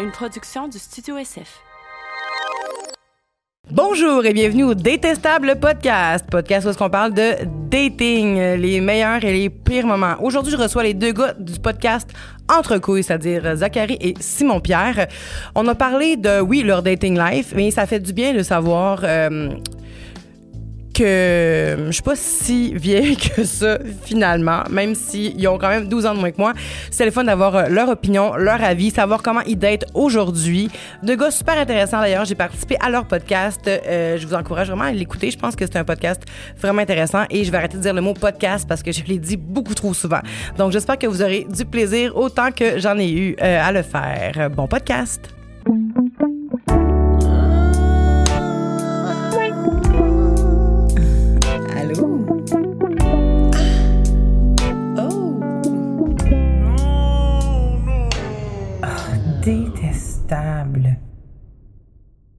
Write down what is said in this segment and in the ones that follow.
une production du Studio SF. Bonjour et bienvenue au Détestable Podcast, podcast où qu'on parle de dating, les meilleurs et les pires moments. Aujourd'hui, je reçois les deux gars du podcast Entre couilles, c'est-à-dire Zachary et Simon Pierre. On a parlé de, oui, leur dating life, mais ça fait du bien de savoir euh, que je suis pas si vieille que ça finalement, même s'ils ont quand même 12 ans de moins que moi. C'est le fun d'avoir euh, leur opinion, leur avis, savoir comment ils datent aujourd'hui. Deux gars super intéressants d'ailleurs. J'ai participé à leur podcast. Euh, je vous encourage vraiment à l'écouter. Je pense que c'est un podcast vraiment intéressant et je vais arrêter de dire le mot podcast parce que je l'ai dit beaucoup trop souvent. Donc j'espère que vous aurez du plaisir autant que j'en ai eu euh, à le faire. Bon podcast.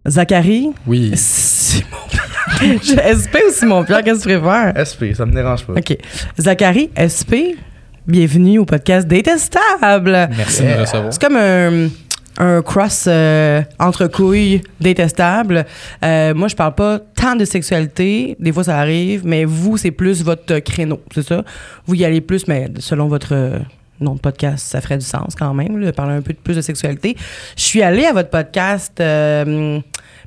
Zachary? Oui. Simon Pierre. SP ou Simon Pierre? Qu'est-ce que tu préfères? SP, ça me dérange pas. OK. Zachary, SP, bienvenue au podcast Détestable. Merci de me recevoir. C'est comme un, un cross euh, entre couilles détestable. Euh, moi, je parle pas tant de sexualité. Des fois, ça arrive, mais vous, c'est plus votre créneau, c'est ça? Vous y allez plus, mais selon votre euh, nom de podcast, ça ferait du sens quand même, de parler un peu plus de sexualité. Je suis allée à votre podcast. euh,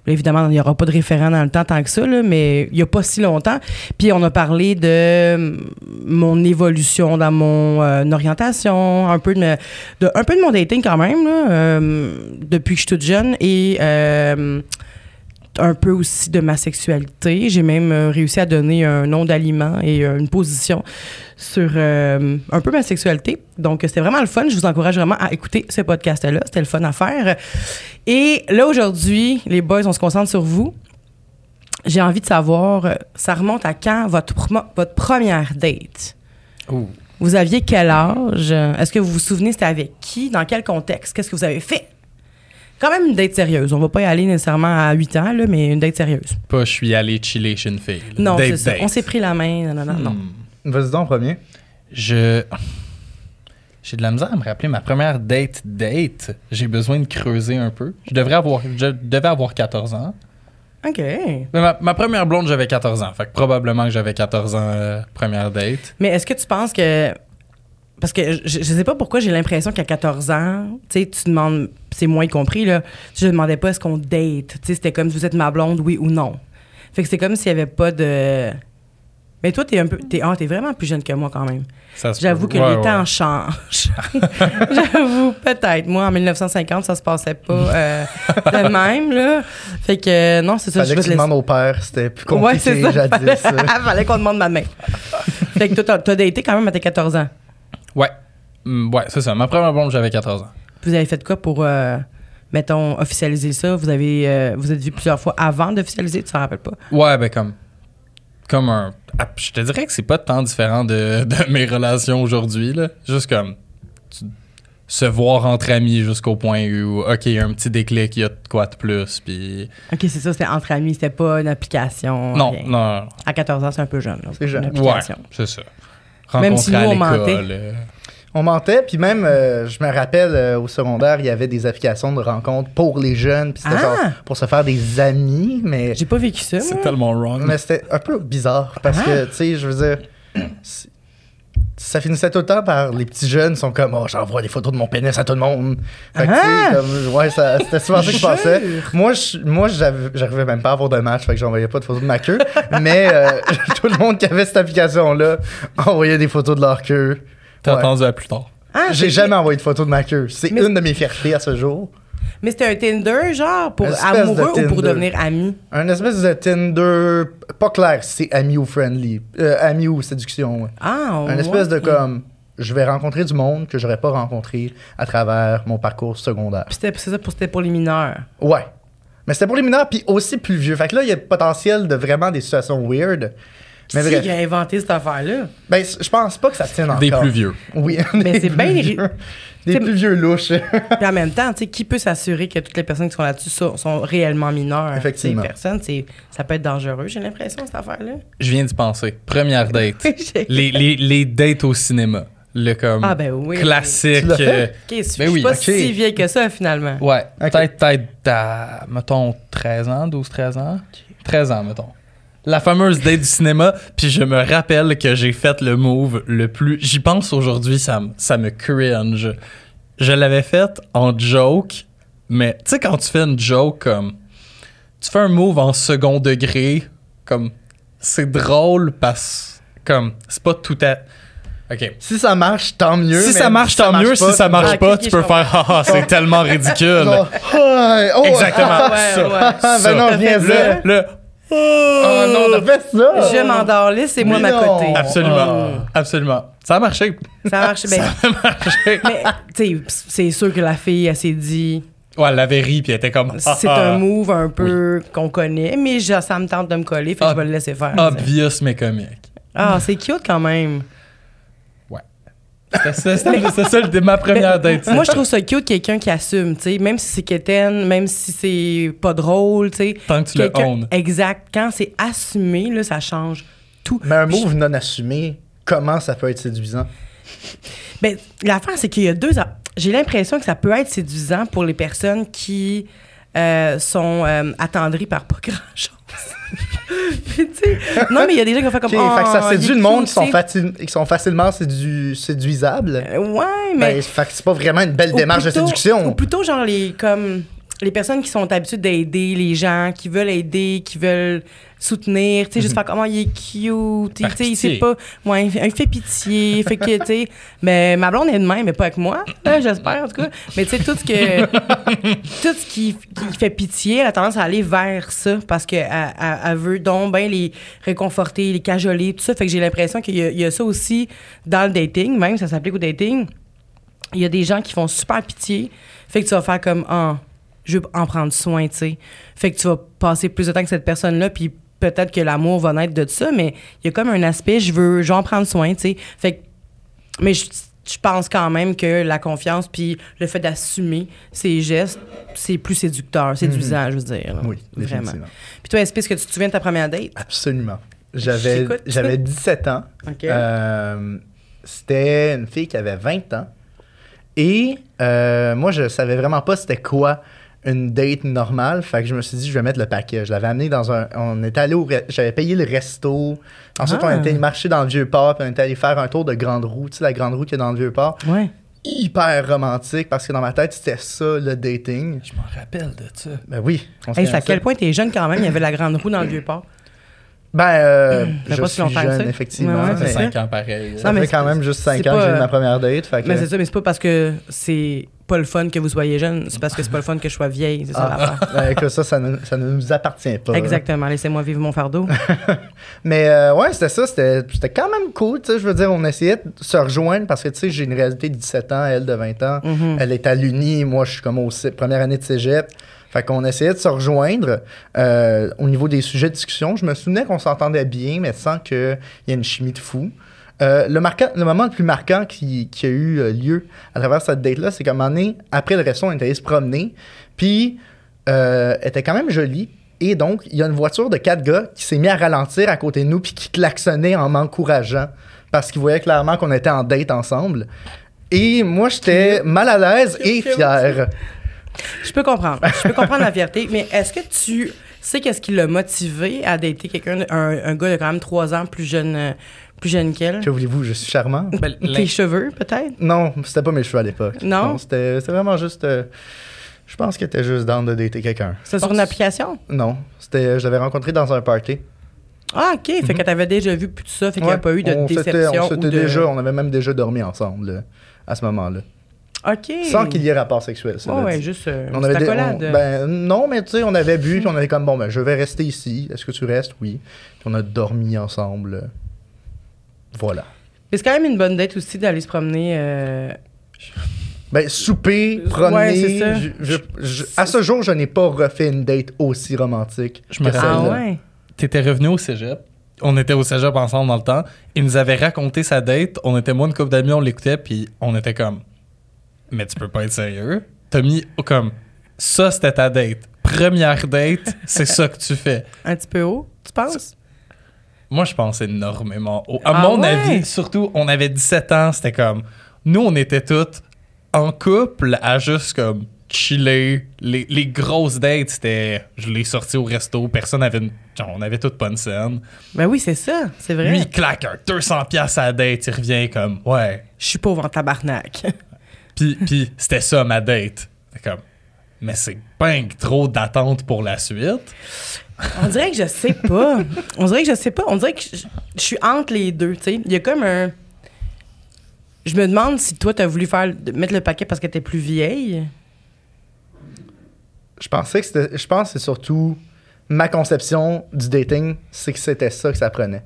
Évidemment, il n'y aura pas de référent dans le temps tant que ça, là, mais il n'y a pas si longtemps. Puis on a parlé de euh, mon évolution dans mon euh, orientation, un peu de, un peu de mon dating quand même, depuis que je suis toute jeune un peu aussi de ma sexualité. J'ai même euh, réussi à donner un nom d'aliment et euh, une position sur euh, un peu ma sexualité. Donc, c'était vraiment le fun. Je vous encourage vraiment à écouter ce podcast-là. C'était le fun à faire. Et là, aujourd'hui, les boys, on se concentre sur vous. J'ai envie de savoir, ça remonte à quand votre, votre première date? Ouh. Vous aviez quel âge? Est-ce que vous vous souvenez c'était avec qui? Dans quel contexte? Qu'est-ce que vous avez fait? Quand même une date sérieuse. On va pas y aller nécessairement à 8 ans, là, mais une date sérieuse. Pas, je suis allé chiller chez une fille. là. Non, c'est ça. On s'est pris la main. Non, non, non, non. Hmm. Vas-y donc premier. Je. J'ai de la misère à me rappeler ma première date date. J'ai besoin de creuser un peu. Je devrais avoir, je devais avoir 14 ans. OK. Mais ma, ma première blonde, j'avais 14 ans. Fait que probablement que j'avais 14 ans euh, première date. Mais est-ce que tu penses que. Parce que je, je sais pas pourquoi j'ai l'impression qu'à 14 ans, tu sais, tu demandes, c'est moins compris, là. Je demandais pas est-ce qu'on date. Tu sais, c'était comme vous êtes ma blonde, oui ou non. Fait que c'est comme s'il y avait pas de. Mais toi, t'es un peu. T'es, t'es vraiment plus jeune que moi quand même. Ça se J'avoue que Ouais, les temps ouais. changent. J'avoue, peut-être. Moi, en 1950, ça se passait pas euh, de même, là. Fait que, non, c'est ça. Fallait je que te demandes au père, c'était plus Ouais, compliqué ça. jadis. ça. Fallait qu'on demande ma main. fait que toi, t'as, t'as daté quand même à tes 14 ans? Ouais. Hmm, ouais, c'est ça. Ma première blonde, j'avais 14 ans. Vous avez fait quoi pour, euh, mettons, officialiser ça? Vous avez, euh, vous êtes vu plusieurs fois avant d'officialiser, tu t'en rappelles pas? Ouais, ben comme. Comme un. ah, Je te dirais que c'est pas tant différent de, de mes relations aujourd'hui, là. Juste comme. tu- se voir entre amis jusqu'au point où, OK, il y a un petit déclic, il y a de quoi de plus, puis. OK, c'est ça, c'était entre amis, c'était pas une application. Non, rien. non, non. À 14 ans, c'est un peu jeune. là, C'est jeune. Une Ouais, application. c'est ça. Même si nous, on mentait. euh, On mentait, puis même, euh, je me rappelle, euh, au secondaire, il y avait des applications de rencontres pour les jeunes, puis c'était Ah! genre pour se faire des amis, mais, J'ai pas vécu ça. C'est tellement wrong. mais c'était un peu bizarre, parce Ah! que, tu sais, je veux dire, ça finissait tout le temps par les petits jeunes sont comme, oh, j'envoie des photos de mon pénis à tout le monde. Fait que, tu Ah! sais, comme, ouais, ça- c'était souvent ça qui se passait. Moi, je- moi j'avais- j'arrivais même pas à avoir de match, fait que j'envoyais pas de photos de ma queue. mais euh, tout le monde qui avait cette application-là envoyait des photos de leur queue. T'as Ouais. attendu à plus tard. Ah, J'ai jamais envoyé de photos de ma queue. C'est Mais- une de mes fiertés à ce jour. Mais c'était un Tinder, genre, pour de amoureux ou pour devenir ami? Un espèce de Tinder, pas clair si c'est ami ou friendly. Euh, ami ou séduction. ouais. Ah, Un ouais. espèce de comme, je vais rencontrer du monde que j'aurais pas rencontré à travers mon parcours secondaire. Puis c'était, c'est ça, pour, c'était pour les mineurs. Ouais. Mais c'était pour les mineurs, puis aussi plus vieux. Fait que là, il y a le potentiel de vraiment des situations weird. Mais Qui a inventé cette affaire-là? Ben, je pense pas que ça tienne encore. Des plus vieux. Oui. Mais des c'est plus bien- vieux. Des plus vieux louches. Puis en même temps, tu sais, qui peut s'assurer que toutes les personnes qui sont là-dessus sont, sont réellement mineures? Effectivement. Ces personnes, c'est, ça peut être dangereux, j'ai l'impression, cette affaire-là. Je viens d'y penser. Première date. Les, les, les dates au cinéma. Le comme Ah, ben oui. classique. Tu fait? euh, Ok, je suis Ben oui, pas si vieille que ça, finalement. ouais, peut-être, peut-être à, mettons, 13 ans, 12, 13 ans. 13 ans, mettons. La fameuse date du cinéma, puis je me rappelle que j'ai fait le move le plus. J'y pense aujourd'hui, ça, me- ça me cringe. Je l'avais fait en joke, mais tu sais, quand tu fais une joke comme. Tu fais un move en second degré, comme. C'est drôle parce. Comme. C'est pas tout à. Ok. Si ça marche, tant mieux. Si ça marche, tant mieux. Si ça marche Ah, pas, tu peux faire Ah, ah, c'est tellement ridicule. Oh, Exactement. Ah, ouais, ça. ouais. Ben non. Le. le Oh non, on a fait ça. Je m'endors là, c'est moi ma non. côté. Absolument. Absolument. Ça a marché. Ça marche bien. Ça a marché. Mais, tu sais, c'est sûr que la fille, elle s'est dit, Ouais, elle l'avait ri, puis elle était comme. ah, c'est ah, un move un peu qu'on connaît, mais je- ça me tente de me coller, fait que Ah, je vais le laisser faire. Obvious, mais comique. Ah, c'est cute quand même. C'était ça, c'était- ma première date. Moi, je trouve ça cute, quelqu'un qui assume, tu sais, même si c'est quétaine, même si c'est pas drôle, tu sais. Tant que tu le owns. Exact. Quand c'est assumé, là, ça change tout. Mais un move non assumé, comment ça peut être séduisant? Ben, l'affaire, c'est qu'il y a deux. J'ai l'impression que ça peut être séduisant pour les personnes qui euh, sont euh, attendries par pas grand-chose. Non, mais il y a des gens qui vont faire comme. Ok, fait que ça Oh, séduit le monde qui sont, facile- qui sont facilement sédu- séduisables. Euh, Ouais, mais. Ben, fait que c'est pas vraiment une belle démarche plutôt- de séduction. Ou plutôt, genre, les, comme, les personnes qui sont habituées d'aider les gens, qui veulent aider, qui veulent soutenir, tu sais, juste faire comment il est cute, tu sais, il sait pas. Ouais, il fait pitié, fait que, tu sais, mais ma blonde est de même, mais pas avec moi, là, j'espère, en tout cas. Mais tu sais, tout ce que. tout ce qui, qui fait pitié, elle a tendance à aller vers ça parce qu'elle elle, elle veut donc bien les réconforter, les cajoler, tout ça. Fait que j'ai l'impression qu'il y, a- il y a ça aussi dans le dating, même, ça s'applique au dating il y a des gens qui font super pitié. Fait que tu vas faire comme, ah, je veux en prendre soin, tu sais. Fait que tu vas passer plus de temps que cette personne-là, puis peut-être que l'amour va naître de ça, mais il y a comme un aspect, je veux, je veux en prendre soin, tu sais. Fait que, mais je, je pense quand même que la confiance, puis le fait d'assumer ses gestes, c'est plus séducteur, séduisant, je veux dire. Oui, vraiment. Puis toi, est-ce que tu te souviens de ta première date? Absolument. J'avais, j'avais 17 ans. Euh, c'était une fille qui avait 20 ans. Et euh, moi, je savais vraiment pas c'était quoi une date normale. Fait que je me suis dit, je vais mettre le paquet. Je l'avais amené dans un. On était allé au. re- J'avais payé le resto. Ensuite, Ah. on était marché dans le Vieux-Port. Puis on était allé faire un tour de Grande Roue. Tu sais, la Grande Roue qui est dans le Vieux-Port. Ouais. Hyper romantique parce que dans ma tête, c'était ça le dating. Je m'en rappelle de ça. Ben oui. on Hey, à quel point t'es jeune quand même? Il y avait la grande roue dans le Vieux-Port. Ben, euh, fait je pas si suis longtemps que jeune, ça. effectivement. Ouais, ouais, Ça fait c'est 5 ans pareil. ça Non, fait quand même juste 5 c'est ans que j'ai eu ma première date. Fait que... Mais c'est ça, mais c'est pas parce que c'est pas le fun que vous soyez jeune, c'est parce que c'est pas le fun que je sois vieille, c'est ça Ah, l'affaire. ben, écoute, ça, ça ne, ça ne nous appartient pas. Exactement, laissez-moi vivre mon fardeau. Mais euh, ouais, c'était ça. C'était c'était quand même cool. tu sais, Je veux dire, on essayait de se rejoindre parce que tu sais, j'ai une réalité de 17 ans, elle de 20 ans. Mhm. Elle est à l'Uni, moi, je suis comme au première année de cégep. Fait qu'on essayait de se rejoindre euh, au niveau des sujets de discussion. Je me souvenais qu'on s'entendait bien, mais sans qu'il y ait une chimie de fou. Euh, le, marquant, le moment le plus marquant qui, qui a eu euh, lieu à travers cette date-là, c'est qu'à un moment donné, après le resto, on est allé se promener. Puis, euh, elle était quand même jolie. Et donc, il y a une voiture de quatre gars qui s'est mis à ralentir à côté de nous puis qui klaxonnait en m'encourageant parce qu'ils voyaient clairement qu'on était en date ensemble. Et moi, j'étais mal à l'aise et fier. Je peux comprendre. Je peux comprendre la fierté, mais est-ce que tu sais qu'est-ce qui l'a motivé à dater quelqu'un, un, un gars de quand même trois ans plus jeune, euh, plus jeune qu'elle? Que voulez-vous, je suis charmant? Ben, Tes cheveux, peut-être? Non, c'était pas mes cheveux à l'époque. Non? c'était c'était vraiment juste. euh, je pense qu'elle était juste down de dater quelqu'un. C'est sur une application? Non, c'était, je l'avais rencontré dans un party. Ah, OK. Fait que t'avais déjà vu plus de ça, fait qu'il n'y a pas eu de on s'était- déception. on ou s'était de... déjà, on avait même déjà dormi ensemble là, à ce moment-là. OK. Sans qu'il y ait rapport sexuel. ça Ouais, veut ouais, juste euh, On une avait des- on- ben, non, mais tu sais, on avait bu, puis on avait comme, bon, ben, je vais rester ici. Est-ce que tu restes? Oui. Puis on a dormi ensemble. Voilà. Mais c'est quand même une bonne date aussi d'aller se promener. euh, Ben, souper, Ouais, promener. c'est ça. je- je- je- à ce jour, je n'ai pas refait une date aussi romantique. Je me. Ah ouais? T'étais revenu au cégep. On était au cégep ensemble dans le temps. Il nous avait raconté sa date. On était moins une couple d'amis, on l'écoutait, puis on était comme. Mais tu peux pas être sérieux. T'as mis comme. Ça, c'était ta date. Première date, c'est ça que tu fais. Un petit peu haut, tu penses? Moi, je pense énormément. au- à Ah mon ouais? avis, surtout, on avait 17 ans, c'était comme. Nous, on était tous en couple à juste comme chiller. Les, les grosses dates, c'était. Je l'ai sorti au resto, personne avait une. Genre, on avait toutes pas une scène. Ben oui, c'est ça, c'est vrai. Lui, il claque un 200$ piastres à la date, il revient comme. Ouais. Je suis pauvre en tabarnak. Puis, puis c'était ça ma date. Comme. Mais c'est pas trop d'attente pour la suite. On dirait que je sais pas. On dirait que je sais pas. On dirait que je, je suis entre les deux, tu sais. Il y a comme un... Je me demande si toi, t'as voulu faire mettre le paquet parce que t'es plus vieille. Je pensais que c'était. Je pense que c'est surtout ma conception du dating, c'est que c'était ça que ça prenait.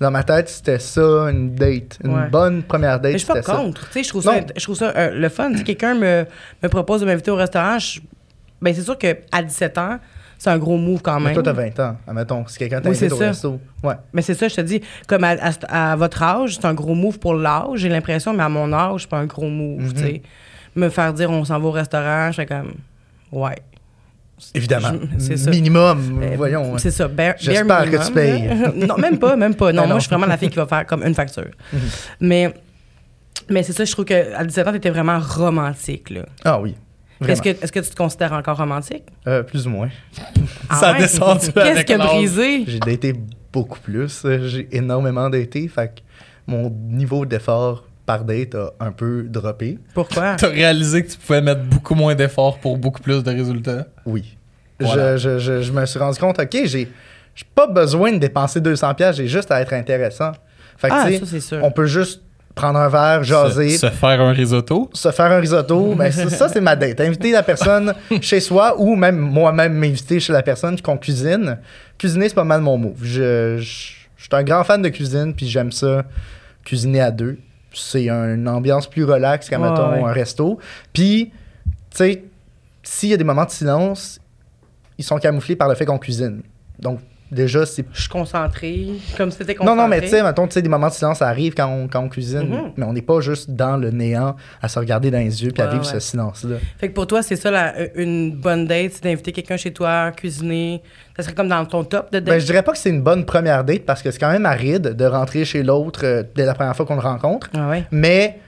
Dans ma tête, c'était ça, une date. Une Ouais. bonne première date. Mais je suis pas contre. Tu sais, je trouve ça, je trouve ça euh, le fun. Si quelqu'un me, me propose de m'inviter au restaurant, je- ben c'est sûr qu'à 17 ans, c'est un gros move quand Mais même. toi, t'as 20 ans. Admettons, si quelqu'un Oui, t'invite c'est au ça. resto. Ouais. Mais c'est ça, je te dis, comme à, à- à votre âge, c'est un gros move pour l'âge, j'ai l'impression, mais à mon âge, c'est pas un gros move, tu sais. Me faire dire on s'en va au restaurant, je fais comme, ouais. Évidemment. Je- ça. Minimum, Euh, voyons. ouais. C'est ça. bare- J'espère bare que tu minimum, là. non, même pas, même pas. Non, Ben moi, non. je suis vraiment la fille qui va faire comme une facture. Mais, mais c'est ça, je trouve qu'à 17 ans, t'étais vraiment romantique, là. Ah oui. Est-ce que, est-ce que tu te considères encore romantique? Euh, plus ou moins. Ça a ouais? descendu Qu'est-ce avec l'âge. brisé? J'ai daté beaucoup plus. J'ai énormément daté. Fait que mon niveau d'effort par date a un peu droppé. Pourquoi? T'as réalisé que tu pouvais mettre beaucoup moins d'efforts pour beaucoup plus de résultats. Oui. Voilà. Je, je, je, je me suis rendu compte, OK, j'ai j'ai pas besoin de dépenser 200$, piastres, j'ai juste à être intéressant. Fait que, Ah, ça, c'est sûr. on peut juste prendre un verre, jaser, Se, se faire un risotto. se faire un risotto, ben ça, ça, c'est ma date. Inviter la personne chez soi ou même moi-même m'inviter chez la personne qu'on cuisine. Cuisiner, c'est pas mal mon move. Je, je, je suis un grand fan de cuisine puis j'aime ça cuisiner à deux. C'est une ambiance plus relaxe qu'à, Ouais, mettons, ouais. un resto. Puis, tu sais, s'il y a des moments de silence, ils sont camouflés par le fait qu'on cuisine. Donc, déjà, c'est Je suis concentrée, comme si t'étais non, non, mais tu sais, mettons, tu sais, des moments de silence, ça arrive quand on, quand on cuisine, Mhm. mais on n'est pas juste dans le néant à se regarder dans les yeux puis à vivre ouais. ce silence-là. Fait que pour toi, c'est ça, la- une bonne date, c'est d'inviter quelqu'un chez toi, cuisiner. Ça serait comme dans ton top de date? Ben, je dirais pas que c'est une bonne première date parce que c'est quand même aride de rentrer chez l'autre euh, dès la première fois qu'on le rencontre. Ah ouais. Mais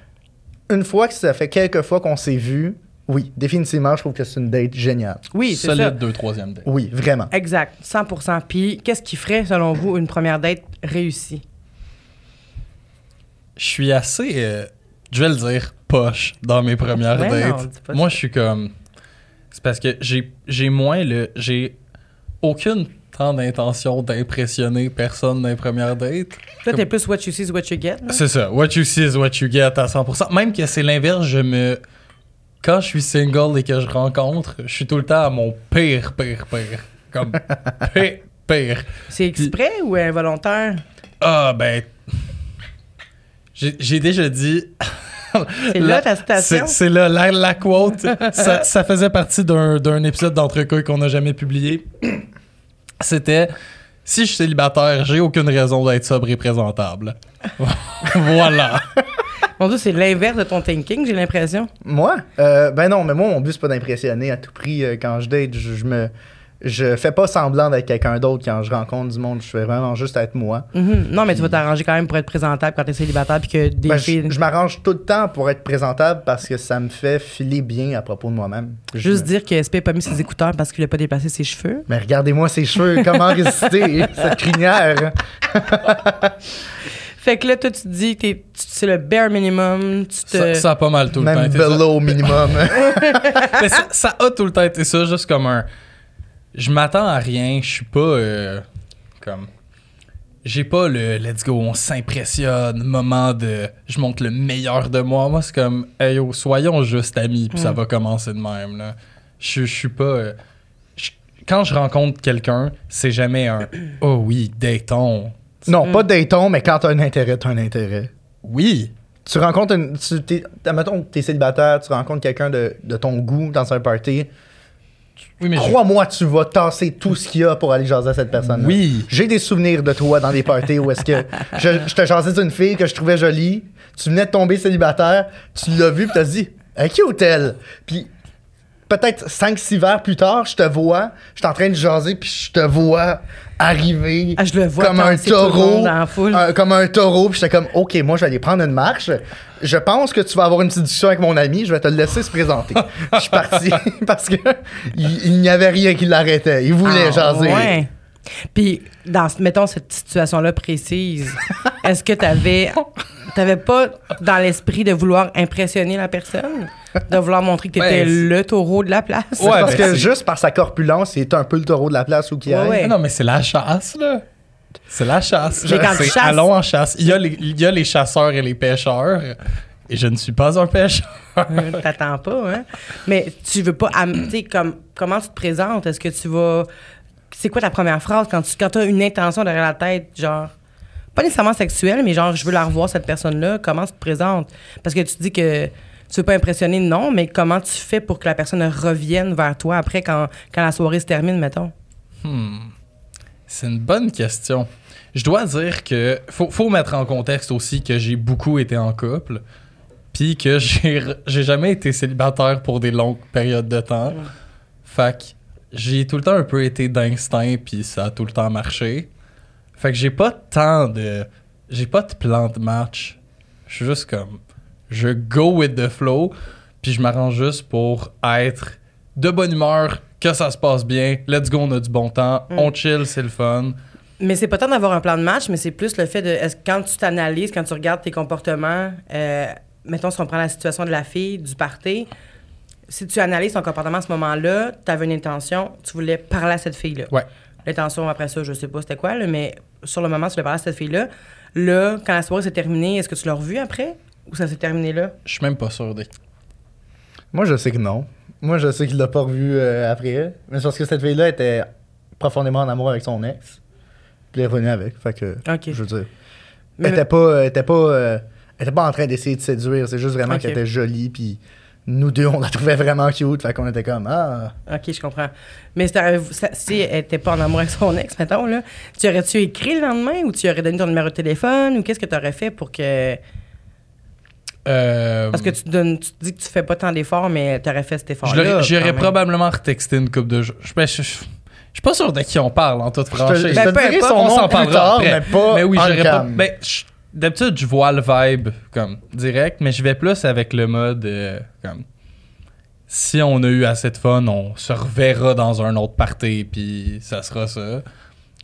une fois que ça fait quelques fois qu'on s'est vu, oui, définitivement, je trouve que c'est une date géniale. Oui, c'est Solide ça. deux, troisième date. Oui, vraiment. Exact, 100 Puis, qu'est-ce qui ferait, selon vous, une première date réussie? Je suis assez, euh, je vais le dire, poche dans mes premières Ben non, dates. pas Moi, ça. je suis comme. C'est parce que j'ai j'ai moins le. J'ai aucune tant d'intention d'impressionner personne dans les premières dates. Toi, t'es plus what you see is what you get. C'est ça. What you see is what you get à 100%. Même que c'est l'inverse, je me. Quand je suis single et que je rencontre, je suis tout le temps à mon pire, pire, pire. Comme pire, pire. C'est exprès ou involontaire? Ah, ben. J'ai déjà dit. C'est là ta citation? C'est là, la, la quote. ça, ça faisait partie d'un d'un épisode d'Entrecouilles qu'on n'a jamais publié. C'était Si je suis célibataire, j'ai aucune raison d'être sobre et présentable. voilà. Mon Dieu, c'est l'inverse de ton thinking, j'ai l'impression. Moi? Euh, ben non, mais moi, mon but, c'est pas d'impressionner à tout prix euh, quand je date. Je, je me. Je fais pas semblant d'être quelqu'un d'autre quand je rencontre du monde. Je fais vraiment juste être moi. Mhm. Non, mais tu vas t'arranger quand même pour être présentable quand t'es célibataire puis que des Ben, filles. je je m'arrange tout le temps pour être présentable parce que ça me fait filer bien à propos de moi-même. Juste me- dire que SP n'a pas mis ses écouteurs parce qu'il a pas déplacé ses cheveux. Mais regardez-moi ses cheveux, comment résister cette crinière. Fait que là, toi, tu te dis que t'es- tu- c'est le bare minimum. Tu te... Ça, ça a pas mal tout le temps Même été ça. below minimum. Mais ça, ça a tout le temps été ça, juste comme un. Je m'attends à rien, je suis pas. euh, comme. J'ai pas le let's go, on s'impressionne, moment de. Je montre le meilleur de moi. Moi, c'est comme, hey yo, soyons juste amis, puis ça Mm. va commencer de même, là. Je je suis pas. euh, quand je rencontre quelqu'un, c'est jamais un. Oh oui, datons. Non, Mm. pas Dayton, mais quand t'as un intérêt, t'as un intérêt. Oui. Tu rencontres une. Tu, t'es, admettons que t'es célibataire, tu rencontres quelqu'un de, de ton goût dans un party. Oui, je- Crois-moi, tu vas tasser tout ce qu'il y a pour aller jaser à cette personne. Oui. J'ai des souvenirs de toi dans des parties où est-ce que je, je te jasais d'une fille que je trouvais jolie, tu venais de tomber célibataire, tu l'as vue puis t'as dit, à qui hôtel? Puis peut-être 5-6 verres plus tard, je te vois, je suis en train de jaser, puis je te vois arriver Ah, je le vois comme un taureau. dans la foule. un- comme un taureau, puis j'étais comme, OK, moi, je vais aller prendre une marche. Je pense que tu vas avoir une petite discussion avec mon ami, je vais te le laisser se présenter. je suis parti parce que il, il n'y avait rien qui l'arrêtait. Il voulait Ah, jaser. Ouais. Puis, dans, mettons, cette situation-là précise, est-ce que t'avais, t'avais pas dans l'esprit de vouloir impressionner la personne? De vouloir montrer que t'étais Ouais, c'est- le taureau de la place? Ouais, parce ben, que c'est- juste par sa corpulence, il est un peu le taureau de la place où qu'il Ouais, ouais. Ah non, mais c'est la chasse, là. C'est la chasse. Mais quand tu chasses- Allons en chasse. Il y, a les, il y a les chasseurs et les pêcheurs. Et je ne suis pas un pêcheur. Euh, T'attends pas, hein? Mais tu veux pas. am- Tu sais, comme, comment tu te présentes? Est-ce que tu vas. C'est quoi ta première phrase quand tu quand as une intention derrière la tête, genre. Pas nécessairement sexuelle, mais genre, je veux la revoir, cette personne-là. Comment tu te présentes? Parce que tu dis que tu veux pas impressionner, non, mais comment tu fais pour que la personne revienne vers toi après quand, quand la soirée se termine, mettons? C'est une bonne question. Je dois dire que faut, faut mettre en contexte aussi que j'ai beaucoup été en couple, puis que j'ai j'ai jamais été célibataire pour des longues périodes de temps. Fait que j'ai tout le temps un peu été d'instinct, puis ça a tout le temps marché. Fait que j'ai pas tant de j'ai pas de plan de match. Je suis juste comme je go with the flow, puis je m'arrange juste pour être de bonne humeur, que ça se passe bien, let's go, on a du bon temps, on chill, c'est le fun. Mais c'est pas tant d'avoir un plan de match, mais c'est plus le fait de. est-ce que quand tu t'analyses, quand tu regardes tes comportements, euh, mettons, si on prend la situation de la fille, du party, si tu analyses ton comportement à ce moment-là, tu avais une intention, tu voulais parler à cette fille-là. Ouais. L'intention après ça, je sais pas c'était quoi, là, mais sur le moment, tu voulais parler à cette fille-là. Là, quand la soirée s'est terminée, est-ce que tu l'as revu après? Ou ça s'est terminé là? Je suis même pas sûr de. Moi, je sais que non. Moi, je sais qu'il l'a pas revu euh, après. Mais c'est parce que cette fille-là était profondément en amour avec son ex. Puis elle est revenue avec. Fait que, OK. je veux dire. Mais- Elle était pas, elle était pas, euh, elle était pas en train d'essayer de séduire. C'est juste vraiment qu'elle était jolie. Puis nous deux, on la trouvait vraiment cute. Fait qu'on était comme, ah. OK, je comprends. Mais si, elle était pas en amour avec son ex, mettons, là, tu aurais-tu écrit le lendemain ou tu aurais donné ton numéro de téléphone ou qu'est-ce que tu aurais fait pour que. Euh, Parce que tu, te donnes, tu te dis que tu fais pas tant d'efforts, mais tu aurais fait cet effort-là. J'aurais probablement retexté une coupe de jours. Je, ben, je, je- je suis pas sûr de qui on parle en toute Je te, franchise. je Ben, te dirai son nom plus tard, après. mais pas mais oui, j'aurais pas. Ben, je- d'habitude, je vois le vibe comme direct, mais je vais plus avec le mode euh, comme si on a eu assez de fun, on se reverra dans un autre party, puis ça sera ça.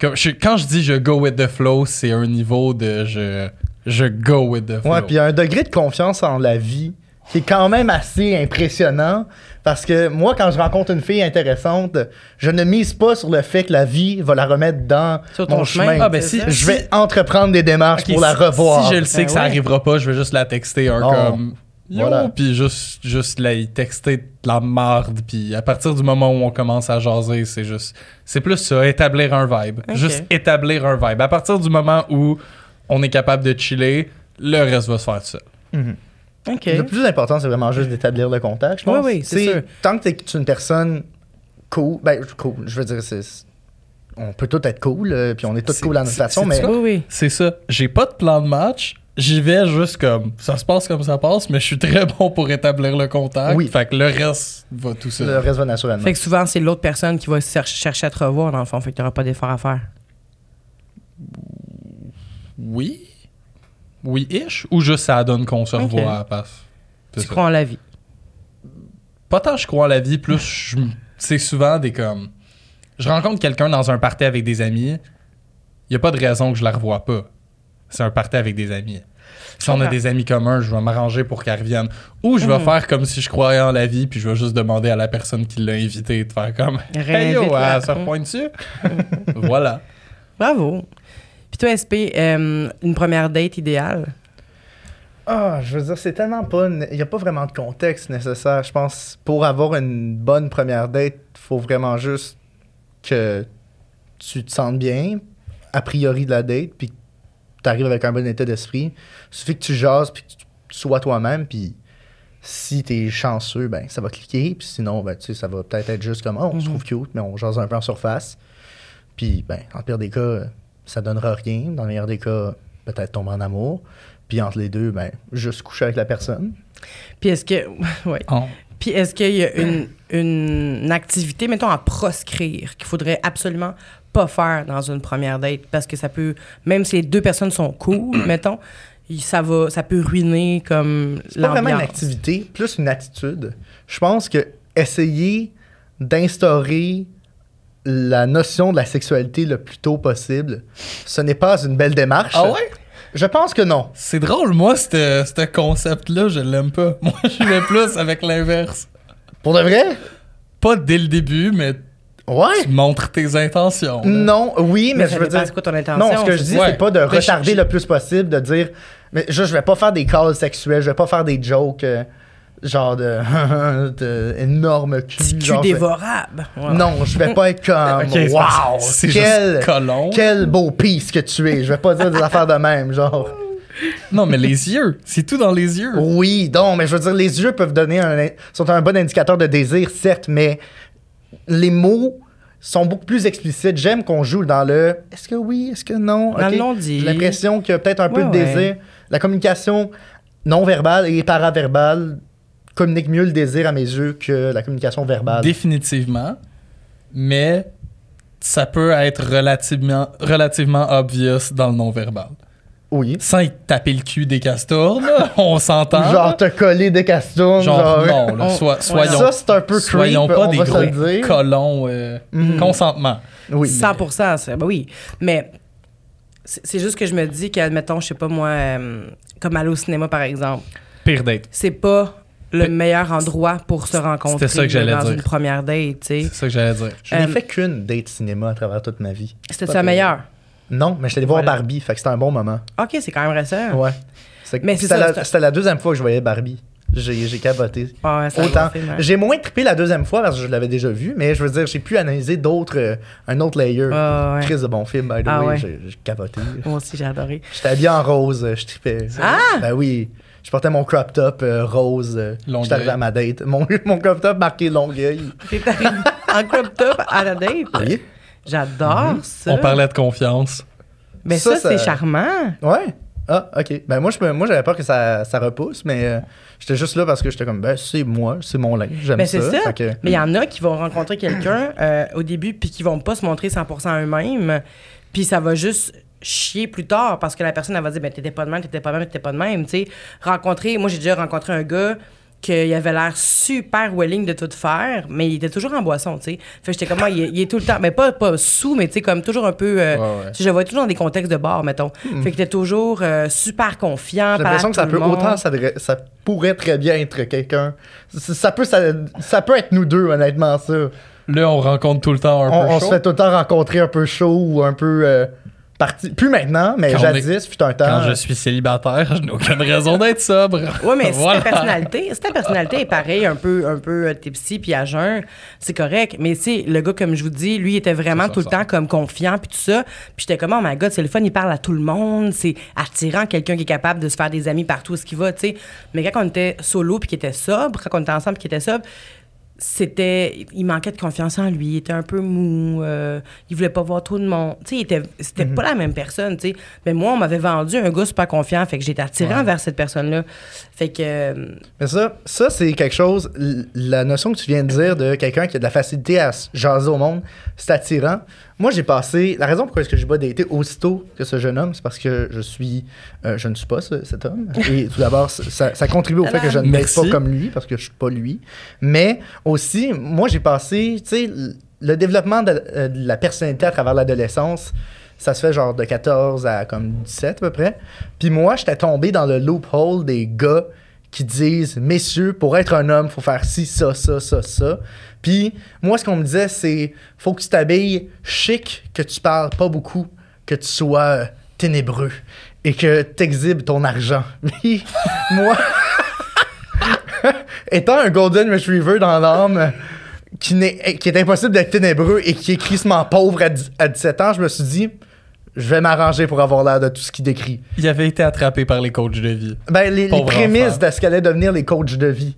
Comme, je- quand je dis je go with the flow, c'est un niveau de je, je go with the flow. Ouais, puis il y a un degré de confiance en la vie qui est quand même assez impressionnant. Parce que moi, quand je rencontre une fille intéressante, je ne mise pas sur le fait que la vie va la remettre dans Sur ton mon chemin. chemin. Ah, ben, si- ça. je vais entreprendre des démarches pour la revoir. Si je le sais Ben que ça ouais. arrivera pas, je vais juste la texter un Oh. comme yo, Voilà. puis juste juste la y texter de la marde, puis à partir du moment où on commence à jaser, c'est juste c'est plus ça, établir un vibe, juste établir un vibe. À partir du moment où on est capable de chiller, le reste va se faire tout seul. Mhm. Le plus important, c'est vraiment juste d'établir le contact, je pense. Oui, oui, c'est Tu sûr. Tant que t'es es une personne cool, ben cool, je veux dire, c'est... On peut tous être cool, euh, puis on est tous cool à notre façon, c'est mais ça. Oui, oui. C'est ça. J'ai pas de plan de match. J'y vais juste comme ça se passe comme ça passe, mais je suis très bon pour établir le contact. Oui. Fait que le reste va tout seul. le reste va naturellement. Fait que souvent, c'est l'autre personne qui va cher- chercher à te revoir, dans le fond. Fait que tu pas d'effort à faire. Oui. Oui-ish. Ou juste ça donne qu'on se revoit à la passe. Tu ça. crois en la vie? Pas tant je crois en la vie, plus c'est souvent des comme. Je rencontre quelqu'un dans un party avec des amis, il y a pas de raison que je la revoie pas. C'est un party avec des amis. Si on a des amis communs, je vais m'arranger pour qu'elle revienne. Ou je vais Mhm. faire comme si je croyais en la vie, puis je vais juste demander à la personne qui l'a invité de faire comme Hey yo, elle se repointe dessus. voilà. Bravo. Puis toi, SP, euh, une première date idéale? Ah, je veux dire, c'est tellement pas. Il n'y a pas vraiment de contexte nécessaire. Je pense pour avoir une bonne première date, faut vraiment juste que tu te sentes bien, a priori de la date, puis que tu arrives avec un bon état d'esprit. Il suffit que tu jases, puis que tu sois toi-même, puis si t'es chanceux, ben ça va cliquer, puis sinon, ben tu sais, ça va peut-être être juste comme, oh, on se Mhm. trouve cute, mais on jase un peu en surface. Puis, ben, en pire des cas, ça donnera rien. Dans le meilleur des cas, peut-être tomber en amour. Puis entre les deux, ben, juste coucher avec la personne. Puis est-ce que. ouais. Oh. Puis est-ce qu'il y a une, une activité, mettons, à proscrire, qu'il faudrait absolument pas faire dans une première date? Parce que ça peut, même si les deux personnes sont cool, mettons, ça va, ça peut ruiner comme C'est pas vraiment une activité, plus une attitude. Je pense que essayer d'instaurer la notion de la sexualité le plus tôt possible, ce n'est pas une belle démarche. Ah ouais? Je pense que non. C'est drôle, moi, ce ce concept-là, je l'aime pas. Moi, je vais plus avec l'inverse. Pour de vrai? Pas dès le début, mais Ouais. tu montres tes intentions. là. Non, oui, mais, Mais, ça je veux dire. c'est quoi ton intention. Non, ce que je dis. Ouais. c'est pas de Mais je- retarder je- le plus possible, de dire. Mais je, je vais pas faire des calls sexuels, je vais pas faire des jokes, euh, genre de, de énorme cul. Petit cul genre, dévorable. Non, je vais pas être comme. Ok, c'est parce- wow, c'est quel, quel beau pisse que tu es. Je vais pas dire des affaires de même, genre. Non, mais les yeux. C'est tout dans les yeux. Oui, donc, mais je veux dire, les yeux peuvent donner un, sont un bon indicateur de désir, certes, mais les mots sont beaucoup plus explicites. J'aime qu'on joue dans le est-ce que oui, est-ce que non? Dans Ok. le non-dit. J'ai l'impression qu'il y a peut-être un peu de ouais. désir. La communication non verbale et paraverbale communique mieux le désir à mes yeux que la communication verbale. Définitivement. Mais ça peut être relativement, relativement obvious dans le non-verbal. oui. Sans y taper le cul des castors, là, on s'entend. Genre te coller des castons. Genre, Genre, non, là, On- soyons, ça, c'est un peu creep, soyons pas on des gros colons. euh, Mhm. Consentement. Oui. 100 ça, ben oui. Mais c'est c'est juste que je me dis qu'admettons, je sais pas moi, euh, comme aller au cinéma par exemple, Pire date. c'est pas le meilleur endroit pour se rencontrer ça que j'allais dans dire. une première date, tu sais. C'est ça que j'allais dire. Je n'ai Euh, fait qu'une date cinéma à travers toute ma vie. C'était pire. meilleure? Non, mais je suis allé voir. Barbie, fait que c'était un bon moment. OK, c'est quand même récent. Ouais. C'est- Mais c'est C'était ça, la, c'est- c'était la deuxième fois que je voyais Barbie. J'ai j'ai capoté. Ouais, Autant. J'ai moins trippé la deuxième fois parce que je l'avais déjà vu, mais je veux dire, j'ai pu analyser d'autres, euh, un autre layer. Ouais. Très de bon film, by the Ah way. ouais. J'ai j'ai capoté. Moi aussi, j'ai adoré. J'étais habillé en rose, je trippais. Ah! Ben oui. Je portais mon crop top euh, rose. euh. J'étais arrivé à ma date. Mon, mon crop top marqué Longueuil. T'es arrivé en crop top à la date? Oui. J'adore ça. On parlait de confiance. Mais Ça, ça, c'est charmant. Ouais. Ah, ok. Ben moi, je me- moi j'avais peur que ça, ça repousse, mais euh, j'étais juste là parce que j'étais comme, ben c'est moi, c'est mon linge, j'aime Ben, ça. c'est ça. Fait que- Mais il y en a qui vont rencontrer quelqu'un euh, au début puis qui vont pas se montrer 100% eux-mêmes. Puis ça va juste chier plus tard parce que la personne elle va dire ben t'étais pas de même, t'étais pas de même, t'étais pas de même, tu sais. Rencontrer, moi j'ai déjà rencontré un gars qu'il avait l'air super willing de tout faire, mais il était toujours en boisson, tu sais. Fait que j'étais comme, ah, il, est- il est tout le temps, mais pas, pas sous, mais tu sais, comme toujours un peu. euh, Ouais, ouais. Je le voyais toujours dans des contextes de bar, mettons. Fait qu'il était toujours euh, super confiant. J'ai l'impression que ça peut monde. autant ça pourrait très bien être quelqu'un. Ça, ça peut ça, ça peut être nous deux honnêtement ça. Là, on rencontre tout le temps un On, peu on chaud. se fait tout le temps rencontrer un peu chaud ou un peu euh, parti. Plus maintenant, mais Quand jadis fut un temps. Quand je suis célibataire, je n'ai aucune raison d'être sobre. Oui, mais si Voilà. ta personnalité, si ta personnalité est pareille, un peu, un peu euh, tipsy puis à jeun, c'est correct. Mais tu sais, le gars, comme je vous dis, lui, il était vraiment ça, tout le ça. temps comme confiant puis tout ça. Puis j'étais comme, oh my God, c'est le fun, il parle à tout le monde. C'est attirant, quelqu'un qui est capable de se faire des amis partout où ce qu'il va, tu sais. Mais quand on était solo puis qu'il était sobre, quand on était ensemble puis qu'il était sobre, c'était il manquait de confiance en lui il était un peu mou euh, il voulait pas voir trop de monde tu sais était c'était pas la même personne tu sais mais moi on m'avait vendu un gars super confiant fait que j'étais attirant Ouais. vers cette personne là fait que euh, Mais ça, ça c'est quelque chose. La notion que tu viens de dire de quelqu'un qui a de la facilité à se jaser au monde, c'est attirant. Moi, j'ai passé. La raison pourquoi est-ce que j'ai pas daté aussitôt que ce jeune homme, c'est parce que je suis. euh, je ne suis pas ce- cet homme. Et tout d'abord, ça, ça contribue au fait que je ne date Merci. pas comme lui, parce que je suis pas lui. Mais aussi, moi, j'ai passé. Tu sais, l- le développement de, euh, de la personnalité à travers l'adolescence. Ça se fait genre de 14 à comme 17 à peu près. Puis moi, j'étais tombé dans le loophole des gars qui disent Messieurs, pour être un homme, faut faire ci, ça, ça, ça, ça. Puis moi, ce qu'on me disait, c'est Faut que tu t'habilles chic, que tu parles pas beaucoup, que tu sois euh, ténébreux et que tu exhibes ton argent. Puis moi, étant un Golden Retriever dans l'âme, qui, est impossible d'être ténébreux et qui est crissement pauvre à, dix- à 17 ans, je me suis dit Je vais m'arranger pour avoir l'air de tout ce qu'il décrit. Il avait été attrapé par les coachs de vie. Ben, les, prémices enfant. de ce qu'allaient devenir les coachs de vie.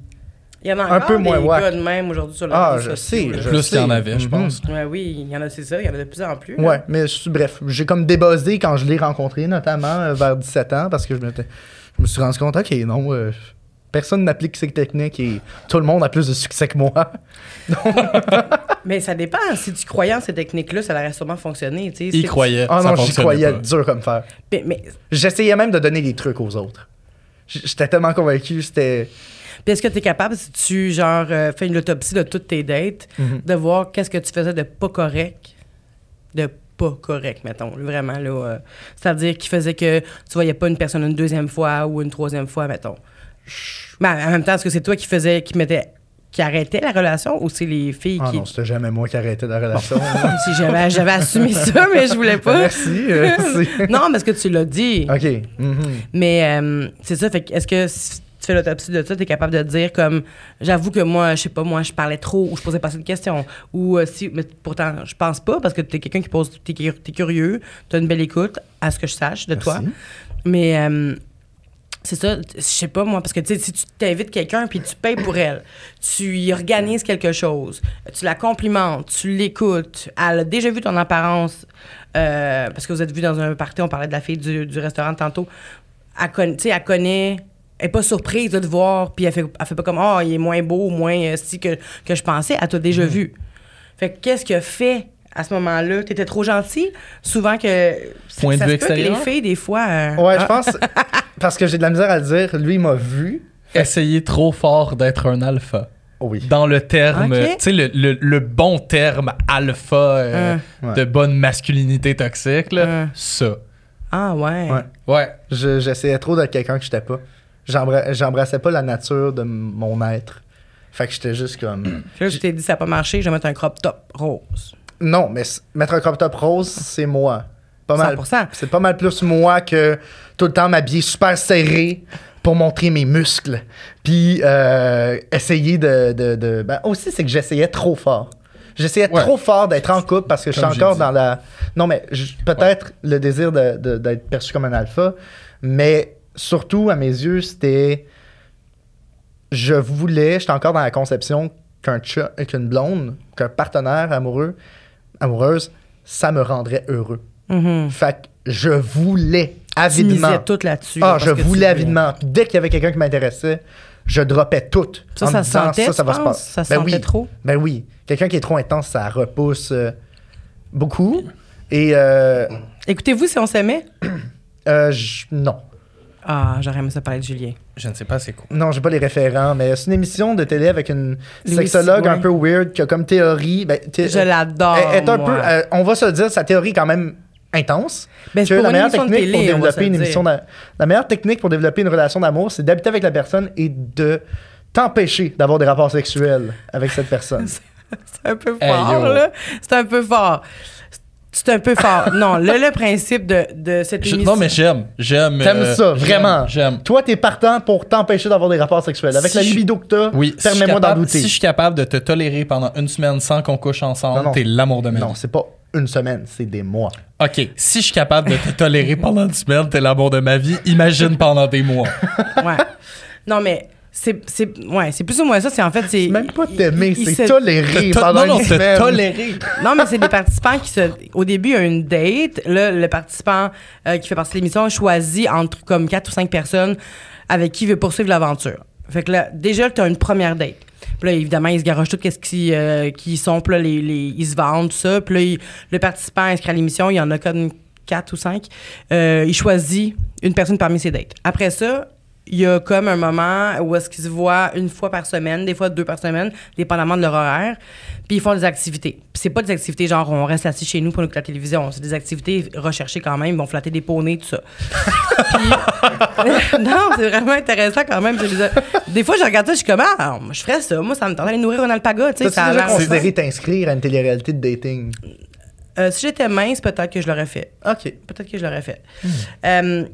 Il y en a Un peu des moins wack. gars de même aujourd'hui sur les Ah, je sais. je Plus qu'il y en avait, je Mhm. pense. Ouais, oui, il y en a, c'est ça, il y en a de plus en plus. là. Ouais, mais je- bref, j'ai comme débuzzé quand je l'ai rencontré, notamment euh, vers 17 ans, parce que je me, je me suis rendu compte, ok, non, euh, Personne n'applique ces techniques et tout le monde a plus de succès que moi. Mais ça dépend. Si tu croyais en ces techniques-là, ça aurait sûrement fonctionné. tu sais. Il C'est- croyait. Ah ça non, j'y fonctionnait croyais pas. dur comme fer. Mais, mais- J'essayais même de donner des trucs aux autres. J- J'étais tellement convaincu, c'était. Puis est-ce que tu es capable, si tu genre euh, fais une autopsie de toutes tes dates, Mhm. de voir qu'est-ce que tu faisais de pas correct, de pas correct, mettons, vraiment là. euh, C'est-à-dire qui faisait que tu voyais pas une personne une deuxième fois ou une troisième fois, mettons. Mais en même temps, est-ce que c'est toi qui faisais, qui mettait, qui arrêtait la relation ou c'est les filles Ah qui. non, c'était jamais moi qui arrêtais la relation. si j'avais, j'avais assumé ça, mais je voulais pas. Merci. euh, Non, parce que tu l'as dit. ok. mhm. Mais euh, c'est ça, fait que est-ce que si fais l'autopsie de ça, tu es capable de dire comme j'avoue que moi, je sais pas, moi, je parlais trop ou je posais pas assez de questions. Ou euh, si, mais pourtant, je pense pas parce que tu es quelqu'un qui pose, tu es, curieux, tu as une belle écoute, à ce que je sache de toi. Mais euh, c'est ça, je sais pas moi, parce que tu sais, si tu t'invites quelqu'un puis tu payes pour elle, tu y organises quelque chose, tu la complimentes, tu l'écoutes, elle a déjà vu ton apparence, euh, parce que vous êtes vu dans un party, on parlait de la fille du, du restaurant tantôt, elle, conna- tu sais, elle connaît, elle est pas surprise de te voir, puis elle fait, elle fait pas comme, oh, il est moins beau, moins euh, si que, que je pensais, elle t'a déjà vu. Fait que qu'est-ce que fait à ce moment-là? T'étais trop gentil? Souvent que. Point de ça vue peut que extérieur? les filles, des fois. euh, Ouais, ah, je pense. Parce que j'ai de la misère à le dire. Lui, il m'a vu. Essayer trop fort d'être un alpha. Oui. Dans le terme, tu sais, le, le- le bon terme alpha euh, Ouais. de bonne masculinité toxique, là, ça. Ah, ouais. Ouais. Ouais. Je- J'essayais trop d'être quelqu'un que j'étais pas. J'embra- J'embrassais pas la nature de mon être. Fait que j'étais juste comme. Puis là, je t'ai dit, ça n'a pas marché, je vais mettre un crop top rose. Non, mais mettre un crop top rose, c'est moi. Pas mal. 100%. C'est pas mal plus moi que tout le temps m'habiller super serré pour montrer mes muscles. Puis euh, essayer de. de- de- Ben aussi, c'est que j'essayais trop fort. J'essayais Ouais. trop fort d'être en couple parce que je suis encore dit. dans la. Non, mais peut-être le désir de- de- d'être perçu comme un alpha, mais surtout, à mes yeux, c'était. Je voulais, j'étais encore dans la conception qu'un qu'une blonde, qu'un partenaire amoureux, amoureuse, ça me rendrait heureux. Mhm. Fait que je voulais Tu avidement. misais tout là-dessus. Ah, je tu voulais avidement. Puis Dès qu'il y avait quelqu'un qui m'intéressait, je dropais tout. Ça, en ça me disant, sentait, ça, ça tu va se passer. Ça se Ben sentait oui. trop? Ben oui. Quelqu'un qui est trop intense, ça repousse euh, beaucoup. Et euh, Écoutez-vous si on s'aimait? euh, non. Ah, j'aurais aimé ça parler de Julien. Je ne sais pas c'est quoi. Non, j'ai pas les référents, mais c'est une émission de télé avec une Louis sexologue un peu weird qui a comme théorie. Ben, thé- Je l'adore. est un moi. peu, euh, on va se le dire, sa théorie est quand même intense. Ben, que c'est pour la meilleure de technique télé, pour développer une émission d'a- la meilleure technique pour développer une relation d'amour, c'est d'habiter avec la personne et de t'empêcher d'avoir des rapports sexuels avec cette personne. C'est un peu fort, là. C'est un peu fort. C'est un peu fort. non, le, le principe de, de cette Je- émission... non, mais j'aime. J'aime. T'aimes euh, ça, j'aime, vraiment. J'aime. Toi, t'es partant pour t'empêcher d'avoir des rapports sexuels. Avec Si la libido que t'as, Oui, si permets-moi d'en douter. Si je suis capable de te tolérer pendant une semaine sans qu'on couche Non, ensemble, non. t'es l'amour de ma Non, vie. c'est pas une semaine, c'est des mois. OK, si je suis capable de te tolérer pendant une semaine, t'es l'amour de ma vie, imagine pendant des mois. Ouais. Non, mais c'est, c'est, ouais, c'est plus ou moins ça. C'est en fait, c'est. Même pas t'aimer, c'est tolérer pendant non, non, une te semaine. tolérer. Non, mais c'est des participants qui se. Au début, il y a une date. Là, le participant euh, qui fait partie de l'émission choisit entre comme quatre ou cinq personnes avec qui il veut poursuivre l'aventure. Fait que là, déjà, tu as une première date. Puis là, évidemment, ils se garochent tout qu'est-ce qui, euh, qui sont. Puis là, les, les- ils se vendent, tout ça. Puis là, il- le participant inscrit à l'émission, il y en a comme quatre ou cinq. Euh, il choisit une personne parmi ses dates. Après ça, il y a comme un moment où est-ce qu'ils se voient une fois par semaine, des fois deux par semaine, dépendamment de leur horaire. Puis ils font des activités. Puis c'est pas des activités genre on reste assis chez nous pour écouter la télévision. C'est des activités recherchées quand même. Ils vont flatter des poneys, tout ça. Puis- non, c'est vraiment intéressant quand même. Des, fois, je regarde ça, je suis comme ah, je ferais ça. Moi, ça me tenterait de nourrir un alpaga. Tu sais, ça déjà considéré t'inscrire à une télé-réalité de dating? Euh, si j'étais mince, peut-être que je l'aurais fait. OK. Peut-être que je l'aurais fait. Euh,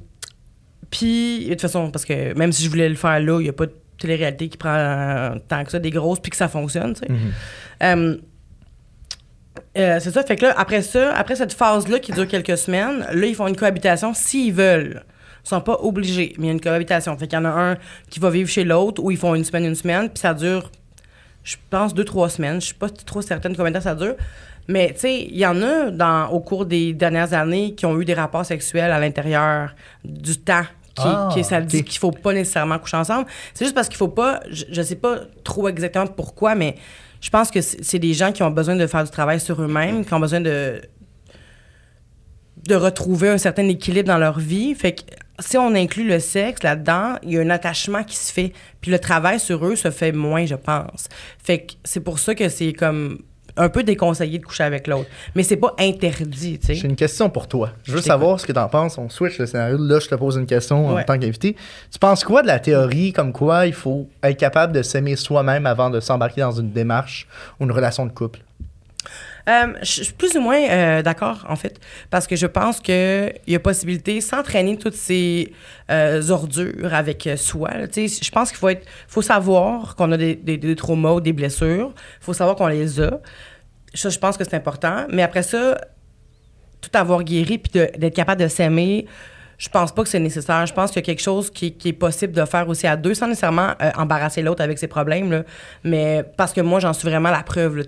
puis, de toute façon, parce que même si je voulais le faire là, il n'y a pas de télé-réalité qui prend tant que ça des grosses puis que ça fonctionne, tu sais. Euh, euh, c'est ça. Fait que là, après ça, après cette phase-là qui dure quelques semaines, là, ils font une cohabitation s'ils veulent. Ils sont pas obligés, mais il y a une cohabitation. Fait qu'il y en a un qui va vivre chez l'autre où ils font une semaine, une semaine, puis ça dure, je pense, deux, trois semaines. Je suis pas trop certaine combien de temps ça dure. Mais, tu sais, il y en a dans, au cours des dernières années qui ont eu des rapports sexuels à l'intérieur du temps qui, Ah, qui- ça dit qu'il faut pas nécessairement coucher ensemble. C'est juste parce qu'il faut pas, je, je sais pas trop exactement pourquoi, mais je pense que c'est c'est des gens qui ont besoin de faire du travail sur eux-mêmes, qui ont besoin de de retrouver un certain équilibre dans leur vie. Fait que si on inclut le sexe là-dedans, il y a un attachement qui se fait. Puis le travail sur eux se fait moins, je pense. Fait que c'est pour ça que c'est comme un peu déconseillé de coucher avec l'autre. Mais c'est pas interdit, tu J'ai une question pour toi. Je veux Je savoir ce que t'en penses. On switch le scénario. Là, je te pose une question en tant qu'invité. Tu penses quoi de la théorie comme quoi il faut être capable de s'aimer soi-même avant de s'embarquer dans une démarche ou une relation de couple? Euh, je suis plus ou moins euh, d'accord, en fait, parce que je pense qu'il y a possibilité, sans traîner toutes ces euh, ordures avec soi, je pense qu'il faut être, faut savoir qu'on a des, des, des traumas ou des blessures, il faut savoir qu'on les a. Ça, je pense que c'est important. Mais après ça, tout avoir guéri puis d'être capable de s'aimer, je pense pas que c'est nécessaire. Je pense qu'il y a quelque chose qui, est possible de faire aussi à deux sans nécessairement euh, embarrasser l'autre avec ses problèmes. Là. Mais parce que moi, j'en suis vraiment la preuve.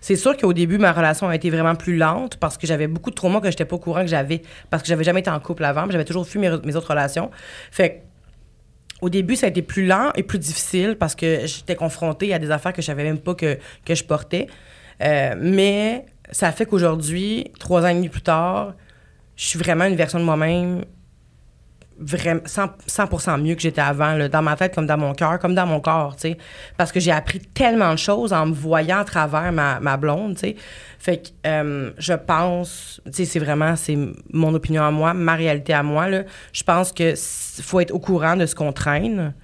C'est sûr qu'au début, ma relation a été vraiment plus lente parce que j'avais beaucoup de traumas que j'étais pas au courant que j'avais parce que j'avais jamais été en couple avant. J'avais toujours fui mes, autres relations. Fait au début, ça a été plus lent et plus difficile parce que j'étais confrontée à des affaires que je savais même pas que, que je portais. Euh, mais ça fait qu'aujourd'hui, trois ans et demi plus tard, je suis vraiment une version de moi-même vraiment 100%, 100% mieux que j'étais avant, là, dans ma tête comme dans mon cœur, comme dans mon corps, tu sais. Parce que j'ai appris tellement de choses en me voyant à travers ma, ma blonde, tu sais. Fait que euh, je pense, tu sais, c'est vraiment, c'est mon opinion à moi, ma réalité à moi, là. Je pense que faut être au courant de ce qu'on traîne,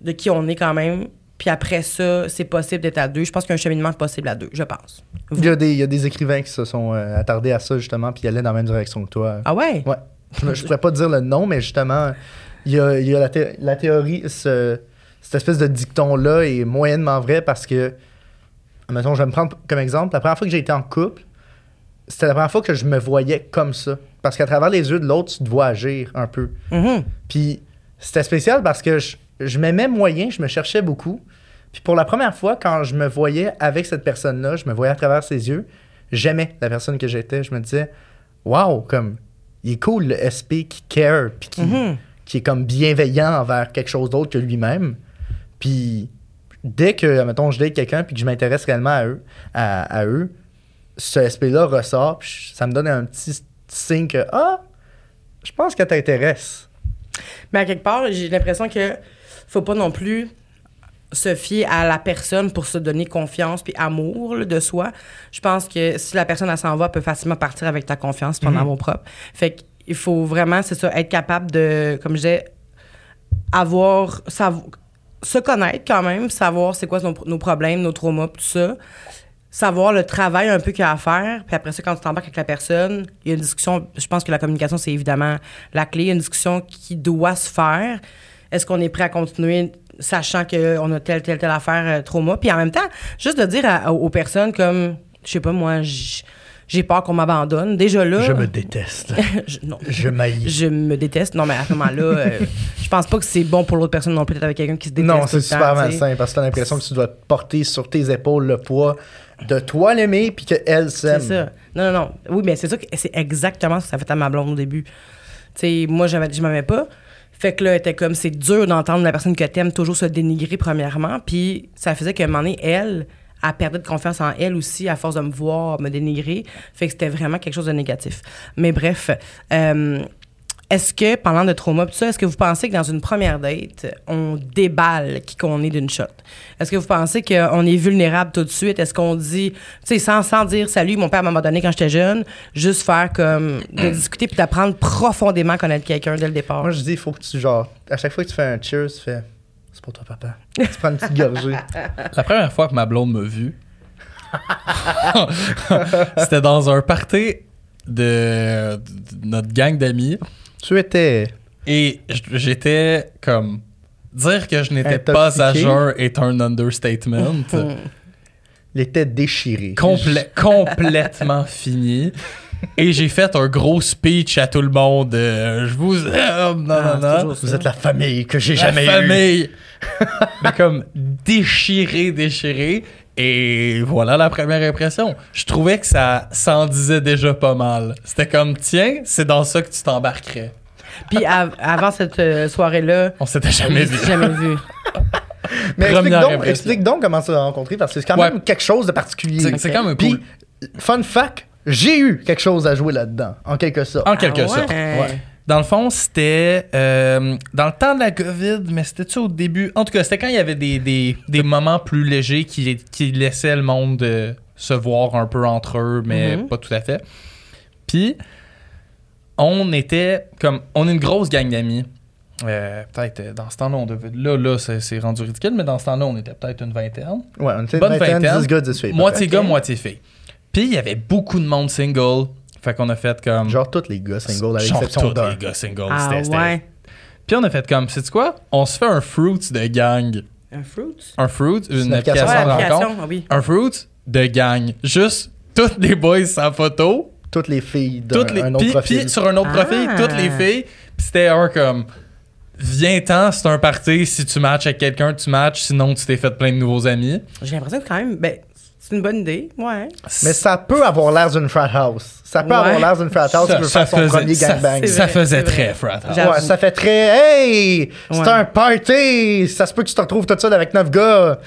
de qui on est quand même. Puis après ça, c'est possible d'être à deux. Je pense qu'il y a un cheminement possible à deux, je pense. Il y, a des, il y a des écrivains qui se sont euh, attardés à ça, justement, puis ils allaient dans la même direction que toi. Ah ouais? Ouais. Je ne pourrais pas dire le nom, mais justement, il y a, il y a la, thé- la théorie, ce- cette espèce de dicton-là est moyennement vrai parce que, mettons, je vais me prendre comme exemple, la première fois que j'ai été en couple, c'était la première fois que je me voyais comme ça. Parce qu'à travers les yeux de l'autre, tu te vois agir un peu. Mhm. Puis c'était spécial parce que je, je m'aimais moyen, je me cherchais beaucoup. Puis pour la première fois, quand je me voyais avec cette personne-là, je me voyais à travers ses yeux, j'aimais la personne que j'étais. Je me disais, waouh, comme, il est cool le SP qui care, puis qui, Mhm. qui est comme bienveillant envers quelque chose d'autre que lui-même. Puis dès que, mettons, je date quelqu'un puis que je m'intéresse réellement à eux, à, à eux, ce SP-là ressort, puis ça me donne un petit signe que, ah, je pense qu'elle t'intéresse. Mais à quelque part, j'ai l'impression que faut pas non plus se fier à la personne pour se donner confiance puis amour là, de soi. Je pense que si la personne elle s'en va, elle peut facilement partir avec ta confiance puis ton amour propre. Fait qu'il faut vraiment, c'est ça, être capable de, comme je disais, avoir, savoir, se connaître quand même, savoir c'est quoi nos, nos problèmes, nos traumas, tout ça. Savoir le travail un peu qu'il y a à faire. Puis après ça, quand tu t'embarques avec la personne, il y a une discussion. Je pense que la communication, c'est évidemment la clé. Il y a une discussion qui doit se faire. Est-ce qu'on est prêt à continuer sachant qu'on a telle, telle, telle affaire euh, trauma? Puis en même temps, juste de dire à- aux personnes comme, je sais pas, moi, j'ai peur qu'on m'abandonne. Déjà là. Je me déteste. je- non. Je maillis. Je me déteste. Non, mais à ce moment-là, euh, je pense pas que c'est bon pour l'autre personne non plus d'être avec quelqu'un qui se déteste. Non, c'est super malsain parce que t'as l'impression que tu dois porter sur tes épaules le poids de toi l'aimer puis qu'elle s'aime. C'est ça. Non, non, non. Oui, mais c'est ça que c'est exactement ce que ça fait à ma blonde au début. Tu sais, moi, je m'aimais pas. Fait que là, était comme, c'est dur d'entendre la personne que t'aimes toujours se dénigrer, premièrement. Puis ça faisait qu'à un moment donné, elle, elle perdait de confiance en elle aussi à force de me voir me dénigrer. Fait que c'était vraiment quelque chose de négatif. Mais bref, euh, est-ce que, parlant de trauma, tout ça, est-ce que vous pensez que dans une première date, on déballe qui qu'on est d'une shot? Est-ce que vous pensez qu'on est vulnérable tout de suite? Est-ce qu'on dit, tu sais, sans, sans dire salut, mon père m'a donné quand j'étais jeune, juste faire comme de discuter puis d'apprendre profondément à connaître quelqu'un dès le départ? Moi, je dis, il faut que tu, genre, à chaque fois que tu fais un cheers, tu fais c'est pour toi, papa. tu prends une petite gorgée. La première fois que ma blonde m'a vu, c'était dans un party de, de notre gang d'amis. Tu étais. Et j- j'étais comme. Dire que je n'étais pas à jeun est un understatement. Il était déchiré. Complè- complètement fini. Et j'ai fait un gros speech à tout le monde. euh, je vous aime. Non, Ah, non, non. Vous êtes la famille que j'ai jamais eue. famille. Mais comme déchiré, déchiré. Et voilà la première impression. Je trouvais que ça s'en disait déjà pas mal. C'était comme, tiens, c'est dans ça que tu t'embarquerais. Puis av- avant cette euh, soirée-là, On s'était jamais vu. jamais vu. Mais explique donc, explique donc comment ça a rencontré, parce que c'est quand Ouais. même quelque chose de particulier. C'est quand même Puis, cool. fun fact, j'ai eu quelque chose à jouer là-dedans, en quelque sorte. En quelque Ah ouais? sorte. Dans le fond, c'était euh, dans le temps de la COVID, mais c'était-tu au début? En tout cas, c'était quand il y avait des, des, des moments plus légers qui, qui laissaient le monde euh, se voir un peu entre eux, mais Mhm. pas tout à fait. Puis, on était comme. On est une grosse gang d'amis. Euh, peut-être dans ce temps-là, on devait. Là, là, c'est rendu ridicule, mais dans ce temps-là, on était peut-être une vingtaine. Ouais, on était une vingtaine, vingtaine. 10 gars, 10 filles. Moitié gars, moitié filles. Puis, il y avait beaucoup de monde single. Fait qu'on a fait comme. Genre tous les gars single, à Genre tous les gars single. Ah c'était- c'était- ouais. Puis on a fait comme, c'est quoi? On se fait un fruit de gang. Un fruit? Un fruit, une une application Ouais, application rencontre. ah oui. Un fruit de gang. Juste toutes les boys sans photo. Toutes les filles d'un Toutes les, un autre puis, profil. puis sur un autre Ah. profil, toutes les filles. Puis c'était un comme, viens-t'en, c'est un party. Si tu matches avec quelqu'un, tu matches. Sinon, tu t'es fait plein de nouveaux amis. J'ai l'impression que quand même, ben, c'est une bonne idée, ouais. Mais ça peut avoir l'air d'une frat house. Ça peut Ouais. avoir l'air d'une frat house qui veut faire son premier ça, gangbang. Ça faisait très frat house. Ouais, ça fait très Hey! C'est Ouais. un party! Ça se peut que tu te retrouves tout seul avec neuf gars.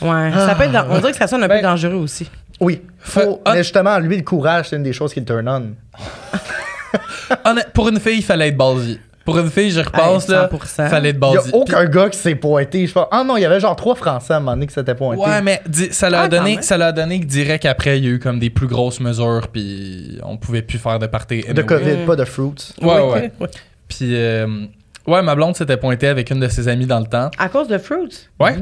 Ouais. Ça peut être on dirait que ça sonne un Ben- peu dangereux aussi. Oui. Faut. Mais justement, lui, le courage, c'est une des choses qui le turn on. Honnête- pour une fille, il fallait être ballsy. Pour une fille, je repense, Hey, là, 100%. fallait être Il y a aucun gars qui s'est pointé. Je pense. Ah non, il y avait genre trois Français à un moment donné qui s'étaient pointés. Ouais, mais ça l'a Ah, quand donné, ça l'a donné que direct après, il y a eu comme des plus grosses mesures, puis on pouvait plus faire de party. De anyway. COVID, Mm. pas de fruits. Ouais, ouais. Puis, euh, ouais, ma blonde s'était pointée avec une de ses amies dans le temps. À cause de fruits? Ouais.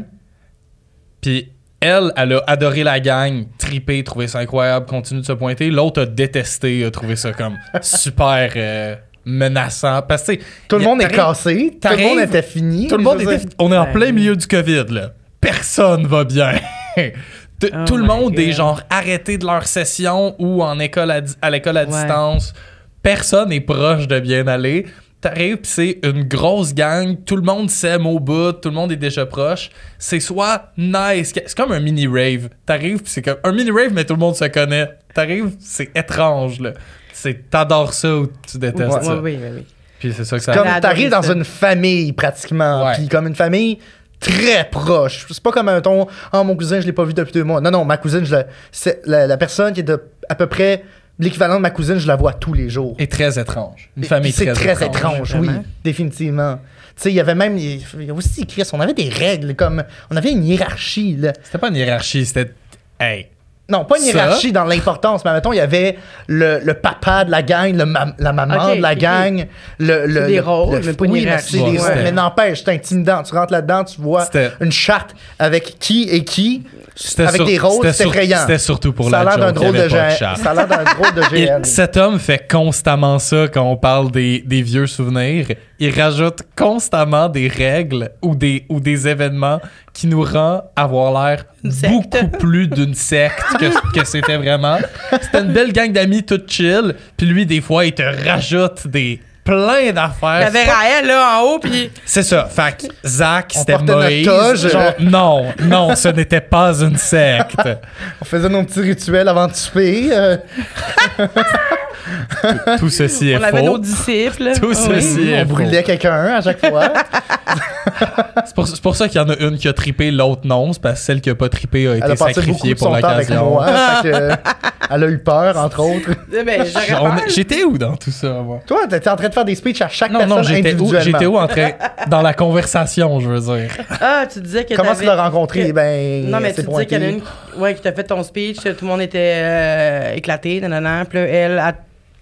Puis, elle, elle a adoré la gang, tripé, trouvé ça incroyable, continue de se pointer. L'autre a détesté, a trouvé ça comme super euh, menaçant. Parce que, Tout le monde est cassé. Tout le monde était fini. Tout le monde était. On est en plein milieu du COVID, là. Personne va bien. T- Oh tout le monde est genre arrêté de leur session ou en école à, di- à l'école à Ouais. distance. Personne est proche de bien aller. T'arrives pis c'est une grosse gang, tout le monde s'aime au bout, tout le monde est déjà proche. C'est soit nice, c'est comme un mini rave. T'arrives pis c'est comme un mini rave mais tout le monde se connaît. T'arrives, c'est étrange là. C'est t'adores ça ou tu détestes Ouais, ça. Oui, oui, oui. Puis c'est ça que ça. Comme t'arrives dans une famille pratiquement, Ouais. puis comme une famille très proche. C'est pas comme un ton, oh mon cousin, je l'ai pas vu depuis deux mois. Non, non, ma cousine, je la, c'est la, la personne qui est de, à peu près l'équivalent de ma cousine, je la vois tous les jours. est très étrange. Une Et- famille très, très étrange, oui, vraiment? définitivement. Tu sais, il y avait même, il y a aussi, Chris, on avait des règles, comme, on avait une hiérarchie, là. C'était pas une hiérarchie, c'était. Hey. Non, pas une Ça? hiérarchie dans l'importance, mais mettons, il y avait le, le papa de la gang, le ma- la maman Ok, de la gang, le, le. C'est des le- rôles, le- mais pas une oui, hiérarchie. c'est des Ouais, Mais n'empêche, c'est intimidant. Tu rentres là-dedans, tu vois C'était- une charte avec qui et qui, C'était avec sur- des rôles, c'était c'est effrayant. C'était surtout pour ça a la d'un joke, drôle de de. Ça a l'air d'un drôle de Et GN. cet homme fait constamment ça quand on parle des, des vieux souvenirs. Il rajoute constamment des règles ou des, ou des événements qui nous rend avoir l'air beaucoup plus d'une secte que, que c'était vraiment. C'était une belle gang d'amis toute chill. Puis lui, des fois, il te rajoute des plein Il d'affaires. y avait Raël, là, en haut, puis C'est ça. Fait que Zach, c'était Moïse. toge. Genre, non, non, ce n'était pas une secte. On faisait nos petits rituels avant de souper. euh, Tout ceci est on avait faux. nos disciples. Tout Oui. ceci est on faux. brûlait quelqu'un à chaque fois. C'est pour, c'est pour ça qu'il y en a une qui a trippé, l'autre non. C'est parce que celle qui a pas trippé a Elle été a sacrifiée pour l'occasion. que, elle a eu peur, entre autres. Eh Ben, On-. J'étais où dans tout ça, moi? Toi, t'étais en train de faire des speeches à chaque Non, personne non, j'étais où? individuellement. J'étais où en train. Dans la conversation, je veux dire. Ah, tu disais que Comment tu l'as rencontré? que- Ben, Non, mais tu disais qu'il y en a une ouais, qui t'a fait ton speech, tout le monde était euh, éclaté, nanana, puis elle, a-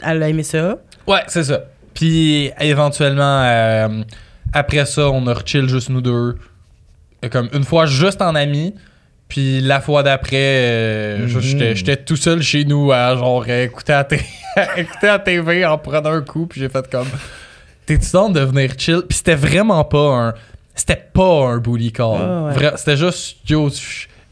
elle a aimé ça. Ouais, c'est ça. Puis éventuellement, euh, après ça, on a rechill juste nous deux. Comme une fois juste en amis. Puis la fois d'après, euh, Mhm. j'étais- tout seul chez nous à genre écouter la, t- écouter la TV en prenant un coup. Puis j'ai fait comme. T'es-tu temps de venir chill? Puis c'était vraiment pas un. C'était pas un bully call. Ah ouais. Vra- C'était juste, yo,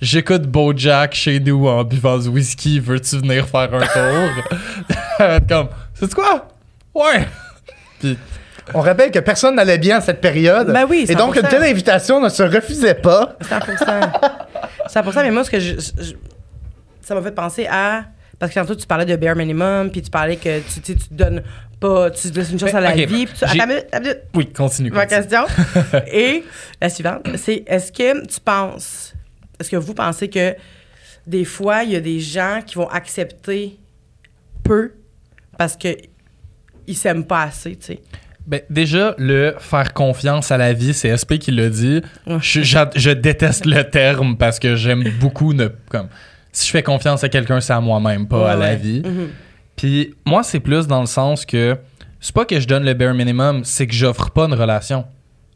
j'écoute Bojack chez nous en buvant du whisky. Veux-tu venir faire un tour? Comme, c'est quoi? Ouais! Puis, On rappelle que personne n'allait bien à cette période. Ben oui, Et donc, 100%. une telle invitation ne se refusait pas. 100%. 100%, mais moi, ce que je, je- ça m'a fait penser à. Parce que tantôt, tu parlais de bare minimum, puis tu parlais que tu, tu sais, tu te donnes pas, tu te laisses une chance à la ok, vie. puis tu- Attends une minute, attends. Oui, continue. Ma continue. question. Et la suivante, c'est est-ce que tu penses, est-ce que vous pensez que des fois, il y a des gens qui vont accepter peu parce que ils s'aiment pas assez, tu sais? Ben, déjà, le faire confiance à la vie, c'est SP qui l'a dit. Je, déteste le terme parce que j'aime beaucoup ne. Comme, si je fais confiance à quelqu'un, c'est à moi-même, pas Ouais, à la ouais. vie. Mhm. Puis moi, c'est plus dans le sens que c'est pas que je donne le bare minimum, c'est que j'offre pas une relation.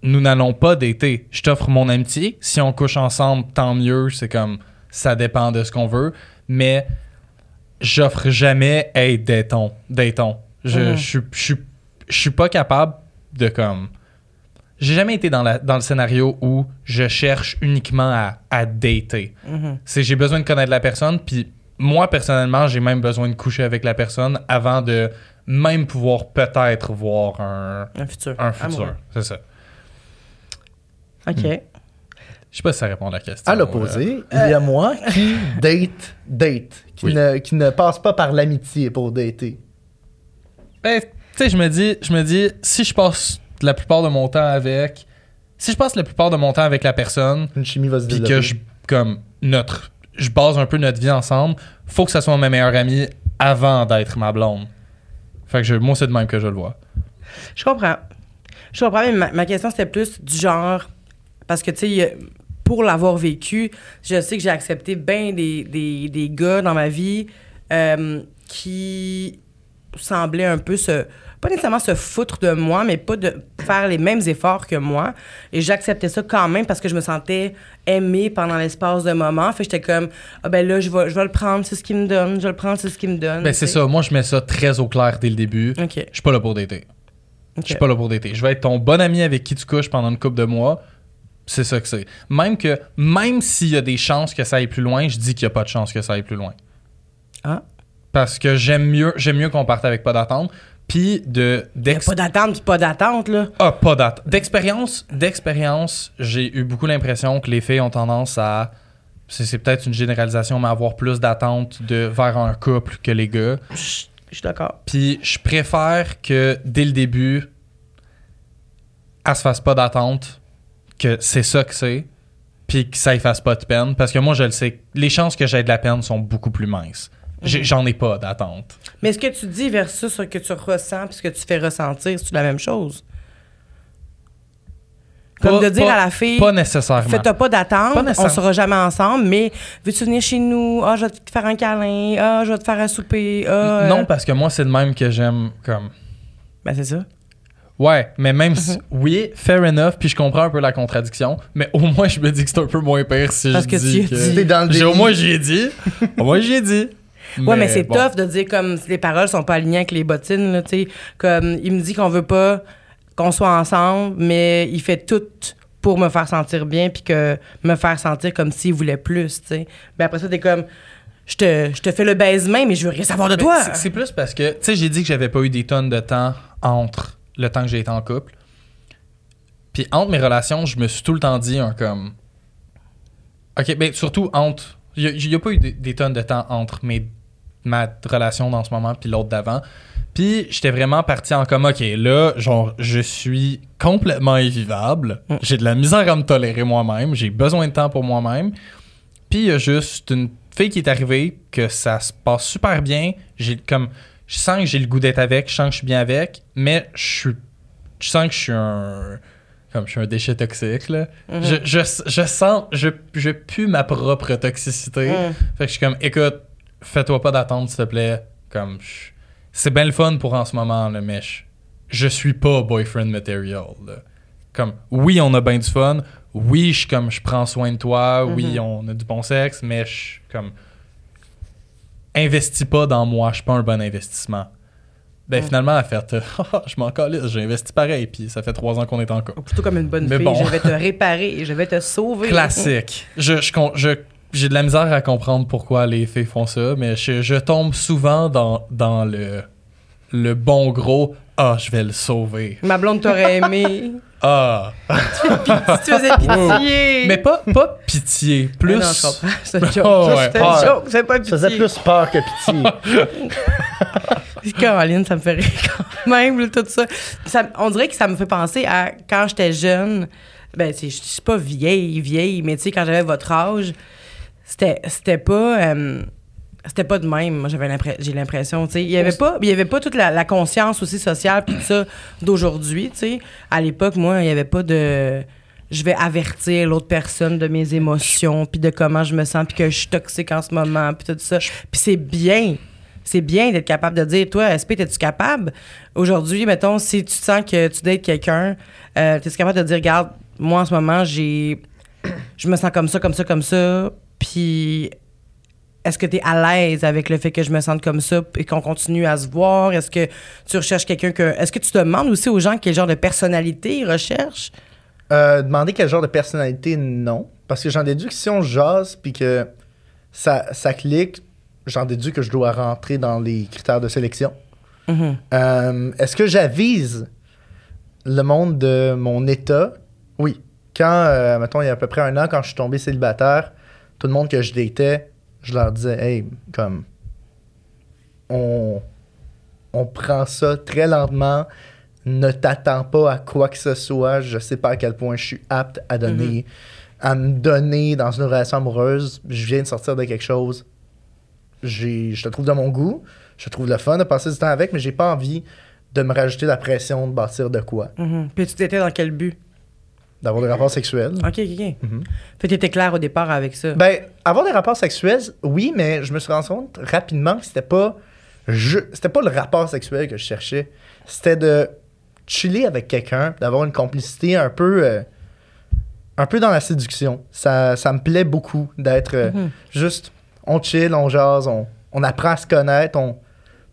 Nous n'allons pas dater. Je t'offre mon amitié. Si on couche ensemble, tant mieux. C'est comme ça dépend de ce qu'on veut. Mais j'offre jamais hey datons, datons. Je, Mhm. je, suis- je, je suis pas capable de comme. J'ai jamais été dans, la, dans le scénario où je cherche uniquement à, à dater. Mhm. C'est j'ai besoin de connaître la personne, puis moi personnellement, j'ai même besoin de coucher avec la personne avant de même pouvoir peut-être voir un, Un futur. un futur. C'est ça. OK. Je sais pas si ça répond à la question. À l'opposé, il y a moi qui date, date, qui, Oui. ne, qui ne passe pas par l'amitié pour dater. Ben, tu sais, je me dis, je me dis, si je passe la plupart de mon temps avec, si je passe la plupart de mon temps avec la personne, Une chimie va se puis développer. que je comme notre, je base un peu notre vie ensemble, faut que ça soit ma meilleure amie avant d'être ma blonde. Fait que je, moi c'est de même que je le vois. Je comprends. Je comprends, mais ma, ma question, c'était plus du genre. Parce que, tu sais, il y a- pour l'avoir vécu, je sais que j'ai accepté bien des, des, des gars dans ma vie euh, qui semblaient un peu se. Pas nécessairement se foutre de moi, mais pas de faire les mêmes efforts que moi. Et j'acceptais ça quand même parce que je me sentais aimée pendant l'espace de moment. Fait que j'étais comme, ah ben là, je vais, je vais le prendre, c'est ce qu'il me donne, je vais le prendre, c'est ce qu'il me donne. Ben c'est ça, moi je mets ça très au clair dès le début. OK. Je suis pas là pour dater. OK. Je suis pas là pour dater. Je vais être ton bon ami avec qui tu couches pendant une couple de mois. C'est ça que c'est. Même que même s'il y a des chances que ça aille plus loin, je dis qu'il y a pas de chance que ça aille plus loin. Ah. Parce que j'aime mieux j'aime mieux qu'on parte avec pas d'attente. Puis de n'y pas d'attente, pas d'attente, là. Ah, pas d'attente. D'expérience, d'expérience, j'ai eu beaucoup l'impression que les filles ont tendance à c'est c'est peut-être une généralisation, mais avoir plus d'attente de vers un couple que les gars. Je je suis d'accord. Puis je préfère que dès le début, elle se fasse pas d'attente, que c'est ça que c'est, puis que ça y fasse pas de peine. Parce que moi, je le sais, les chances que j'ai de la peine sont beaucoup plus minces. J'ai- J'en ai pas d'attente. Mais ce que tu dis versus ce que tu ressens puis ce que tu fais ressentir, c'est la même chose. Comme Pas- de dire pas- à la fille, Pas nécessairement. fais-toi pas d'attente, on sera jamais ensemble, mais veux-tu venir chez nous? Ah, je vais te faire un câlin. Ah, je vais te faire un souper. Ah, Non, euh, parce que moi, c'est de même que j'aime comme. Ben, c'est ça. Ouais, mais même si. Mhm. Oui, fair enough, puis je comprends un peu la contradiction, mais au moins, je me dis que c'est un peu moins pire si Parce je que dis tu que. T'es dans le J'ai- Au déni. moins, j'y ai dit. Au moins, j'y ai dit. Ouais, mais c'est bon. tough de dire comme si les paroles sont pas alignées avec les bottines, là, tu sais. Comme, il me dit qu'on veut pas qu'on soit ensemble, mais il fait tout pour me faire sentir bien puis que me faire sentir comme s'il voulait plus, tu sais. Mais après ça, t'es comme, je te, je te fais le baisement, mais je veux rien savoir de Mais toi. c'est- C'est plus parce que, tu sais, j'ai dit que j'avais pas eu des tonnes de temps entre le temps que j'ai été en couple. Puis entre mes relations, je me suis tout le temps dit un comme. Ok, ben surtout entre. Il n'y a, pas eu des, des tonnes de temps entre mes, ma relation dans ce moment puis l'autre d'avant. Puis j'étais vraiment parti en comme, ok, là, genre, je suis complètement invivable. Mm. J'ai de la misère à me tolérer moi-même. J'ai besoin de temps pour moi-même. Puis il y a juste une fille qui est arrivée que ça se passe super bien. J'ai comme je sens que j'ai le goût d'être avec, je sens que je suis bien avec, mais je suis je sens que je suis un comme je suis un déchet toxique là. Mhm. je, je, je sens je je pue ma propre toxicité. Mm. Fait que je suis comme écoute, fais-toi pas d'attente s'il te plaît, comme je- c'est bien le fun pour en ce moment là, mais je, je suis pas boyfriend material là. Comme oui, on a bien du fun. Oui, je comme je prends soin de toi. Oui, Mhm. on a du bon sexe, mais je comme investis pas dans moi. Je suis pas un bon investissement. Ben Mm. finalement, elle a fait, je m'en calisse, j'ai investi pareil, puis ça fait trois ans qu'on est en couple. Plutôt comme une bonne Mais fille, bon. je vais te réparer et je vais te sauver. Classique. Je, je- j'ai de la misère à comprendre pourquoi les filles font ça, mais je, je tombe souvent dans, dans le, le bon gros Ah, je vais le sauver. Ma blonde t'aurait aimé. Ah. tu faisais pitié. Mais pas, pas pitié, plus. Ah non, je comprends. C'est une joke. Oh, Ça, ouais. c'est une joke. C'est pas Ça pitié. faisait plus peur que pitié. Caroline, ça me fait rire. même, là, tout ça. Ça- On dirait que ça me fait penser à quand j'étais jeune. Ben, je suis pas vieille, vieille, mais tu sais, quand j'avais votre âge, c'était c'était pas. euh, c'était pas de même, moi j'avais j'ai l'impression, tu sais, il y avait pas il y avait pas toute la, conscience aussi sociale puis ça d'aujourd'hui, tu sais. À l'époque, moi, il y avait pas de je vais avertir l'autre personne de mes émotions puis de comment je me sens puis que je suis toxique en ce moment puis tout ça. Puis c'est bien. C'est bien d'être capable de dire, toi, SP, es-tu capable? Aujourd'hui, mettons, si tu sens que tu dates quelqu'un, euh, es-tu capable de dire, regarde, moi, en ce moment, j'ai. Je me sens comme ça, comme ça, comme ça. Puis, est-ce que tu es à l'aise avec le fait que je me sente comme ça et qu'on continue à se voir? Est-ce que tu recherches quelqu'un que. Est-ce que tu demandes aussi aux gens quel genre de personnalité ils recherchent? Euh, demander quel genre de personnalité, non. Parce que j'en déduis que si on jase puis que ça, ça clique, j'en déduis que je dois rentrer dans les critères de sélection. Mhm. Euh, Est-ce que j'avise le monde de mon état? Oui. Quand, euh, mettons, il y a à peu près un an, quand je suis tombé célibataire, tout le monde que je datais, je leur disais, hey, comme, on, on prend ça très lentement, ne t'attends pas à quoi que ce soit, je sais pas à quel point je suis apte à donner, à me donner dans une relation amoureuse, je viens de sortir de quelque chose, je te trouve de mon goût, je trouve le fun de passer du temps avec, mais j'ai pas envie de me rajouter la pression de bâtir de quoi, Mhm. Puis tu t'étais dans quel but? D'avoir des rapports sexuels. OK, OK, OK. Mhm. Fait que t'étais clair au départ avec ça. Ben, avoir des rapports sexuels, oui, mais je me suis rendu compte rapidement que c'était pas. C'était pas le rapport sexuel que je cherchais. C'était de chiller avec quelqu'un, d'avoir une complicité un peu. euh, un peu dans la séduction. Ça, ça me plaît beaucoup d'être euh, Mhm. juste. On chill, on jase, on, on apprend à se connaître, on,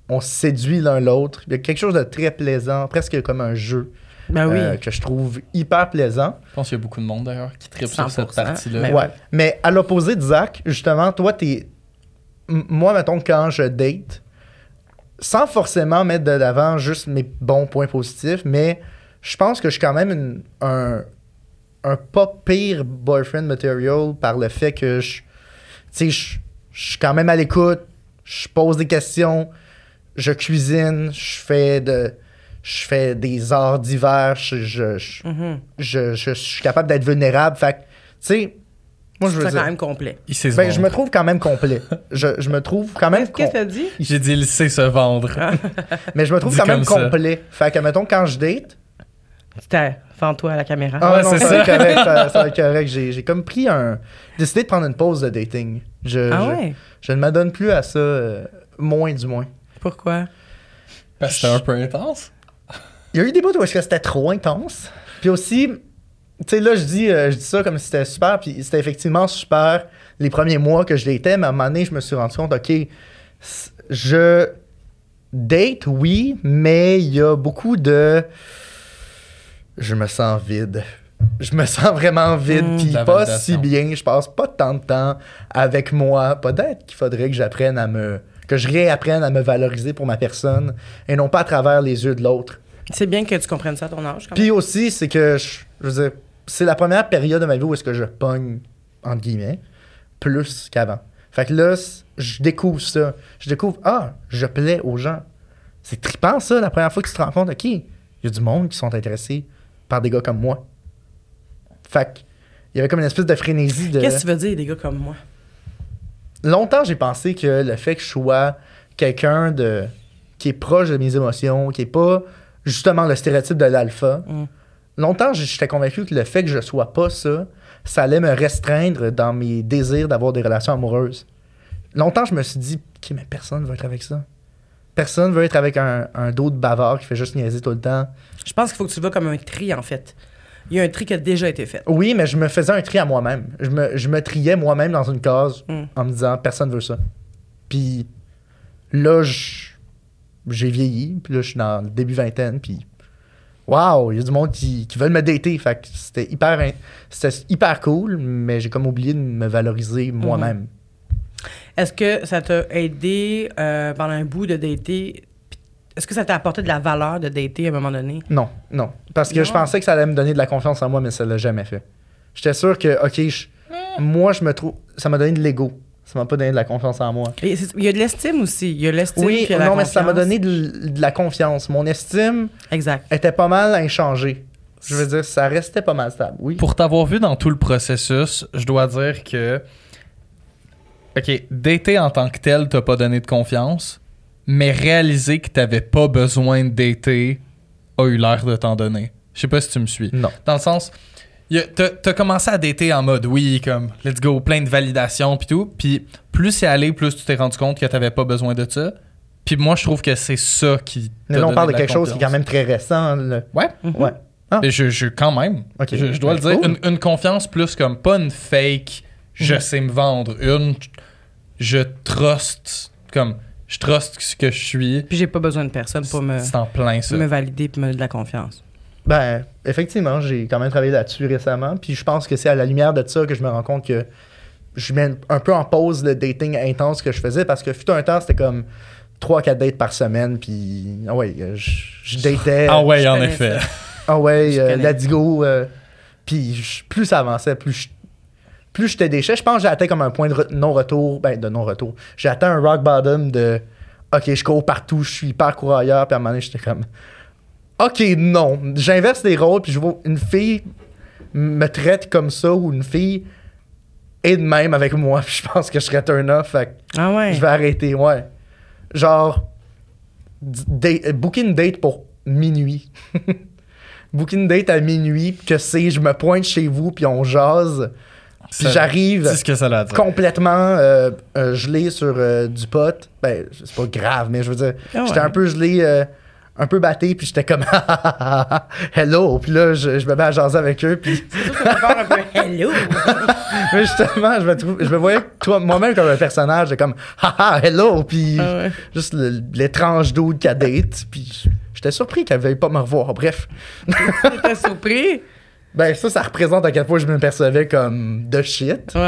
on séduit l'un l'autre. Il y a quelque chose de très plaisant, presque comme un jeu, Ben oui. euh, que je trouve hyper plaisant. Je pense qu'il y a beaucoup de monde d'ailleurs qui tripe sur cette 100%, partie-là. mais- Ouais. Mais à l'opposé de Zach, justement, toi, t'es. Moi, mettons, quand je date, sans forcément mettre de l'avant juste mes bons points positifs, mais je pense que je suis quand même une- un, un pas pire boyfriend material par le fait que je. Tu sais, je je suis quand même à l'écoute, je pose des questions, je cuisine, je fais de. Je fais des arts divers, je- je- je, je, je suis capable d'être vulnérable. Fait que, tu sais, moi, je C'est veux quand dire. même complet. Il sait se Ben, je me trouve quand même complet. je, je me trouve quand même. Qu'est-ce que t'as dit? J'ai dit il sait se vendre. Mais je me trouve quand même ça. complet. Fait que, mettons, quand je date. C'était vends-toi à la caméra. Ah Ouais, non, c'est ça ça. correct. Ça, correct. J'ai, j'ai comme pris un. décidé de prendre une pause de dating. Je, Ah je, ouais? je ne m'adonne plus à ça, euh, moins du moins. Pourquoi? Parce que c'était un peu intense. Il y a eu des bouts où est-ce que c'était trop intense. Puis aussi, tu sais, là, je dis, euh, je dis ça comme si c'était super, puis c'était effectivement super les premiers mois que je l'étais, mais à un moment donné, je me suis rendu compte, OK, je date, oui, mais il y a beaucoup de. Je me sens vide. Je me sens vraiment vide, Mm. puis pas si bien. Je passe pas tant de temps avec moi. Peut-être qu'il faudrait que j'apprenne à me. que je réapprenne à me valoriser pour ma personne et non pas à travers les yeux de l'autre. C'est bien que tu comprennes ça à ton âge. Quand Puis aussi, c'est que, je, je veux dire, c'est la première période de ma vie où est-ce que je pogne, entre guillemets, plus qu'avant. Fait que là, je découvre ça. Je découvre, ah, je plais aux gens. C'est trippant, ça, la première fois que tu te rends compte, OK, il y a du monde qui sont intéressés par des gars comme moi. Fait que, il y avait comme une espèce de frénésie de... Qu'est-ce que tu veux dire, des gars comme moi? Longtemps, j'ai pensé que le fait que je sois quelqu'un de qui est proche de mes émotions, qui est pas justement le stéréotype de l'alpha, Mm. longtemps, j'étais convaincu que le fait que je sois pas ça, ça allait me restreindre dans mes désirs d'avoir des relations amoureuses. Longtemps, je me suis dit, OK, mais personne veut être avec ça. Personne veut être avec un, un dos de bavard qui fait juste niaiser tout le temps. Je pense qu'il faut que tu le vois comme un tri, en fait. Il y a un tri qui a déjà été fait. Oui, mais je me faisais un tri à moi-même. Je me, je me triais moi-même dans une case Mm. en me disant personne veut ça. Puis là, je- j'ai vieilli, puis là, je suis dans le début vingtaine, puis waouh, il y a du monde qui, qui veulent me dater. Fait que c'était hyper, c'était hyper cool, mais j'ai comme oublié de me valoriser moi-même. Est-ce que ça t'a aidé euh, pendant un bout de dater? Est-ce que ça t'a apporté de la valeur de dater à un moment donné? Non, non. Parce que Non? je pensais que ça allait me donner de la confiance en moi, mais ça l'a jamais fait. J'étais sûr que, OK, je- moi, je me trouve. Ça m'a donné de l'ego. Ça m'a pas donné de la confiance en moi. Et Il y a de l'estime aussi. Il y a l'estime. Oui, puis il y a la non, mais ça m'a donné de, de la confiance. Mon estime Exact. était pas mal inchangée. Je veux dire, ça restait pas mal stable. Oui. Pour t'avoir vu dans tout le processus, je dois dire que. Ok, dater en tant que tel t'a pas donné de confiance, mais réaliser que t'avais pas besoin de dater a eu l'air de t'en donner. Je sais pas si tu me suis. Non. Dans le sens, t'as t'as commencé à dater en mode oui, comme let's go, plein de validation puis tout. Puis plus c'est allé, plus tu t'es rendu compte que t'avais pas besoin de ça. Puis moi, je trouve que c'est ça qui. Mais là, on parle de quelque chose qui est quand même très récent. là. Ouais. Ouais. Ah. Mais je, je- quand même. Je, je dois le Ben, dire. cool. Une, une confiance plus comme pas une fake, je Mhm. sais me vendre. Une, je trust, comme, je trust ce que je suis. Puis j'ai pas besoin de personne pour me, C'est en plein ça. me valider et me donner de la confiance. Ben, effectivement, j'ai quand même travaillé là-dessus récemment. Puis je pense que c'est à la lumière de ça que je me rends compte que je mets un peu en pause le dating intense que je faisais parce que fut un temps, c'était comme 3-4 dates par semaine. Puis, ah ouais, je, je datais. Ah ouais, Je en effet. ça. Ah ouais, euh, connais. let's go. euh, puis je- plus ça avançait, plus je, plus j'étais déchet. Je pense que j'ai atteint comme un point de re- non-retour. Ben, de non-retour. J'ai atteint un rock bottom de OK, je cours partout, je suis hyper courailleur. Puis à un moment donné, j'étais comme OK, non. J'inverse les rôles, puis je vois une fille me traite comme ça ou une fille est de même avec moi. Puis je pense que je serais turn off. Fait Ah ouais. je vais arrêter, ouais. Genre, date- booker une date pour minuit. booker une date à minuit, que c'est, je me pointe chez vous, puis on jase. Puis j'arrive complètement euh, euh, gelé sur euh, du pot. Ben, c'est pas grave, mais je veux dire, Ah ouais. j'étais un peu gelé, un peu batté, puis j'étais comme hello. Puis là, je, je me mets à jaser avec eux, puis un peu hello. mais justement, je me, trouve, je me voyais toi, moi-même comme un personnage, de comme haha, hello, puis Ah ouais. juste l'étrange dude qu'elle date, puis j'étais surpris qu'elle veuille pas me revoir. Bref, T'es surpris? ben ça, ça représente à quel point je me percevais comme de shit. Ouais,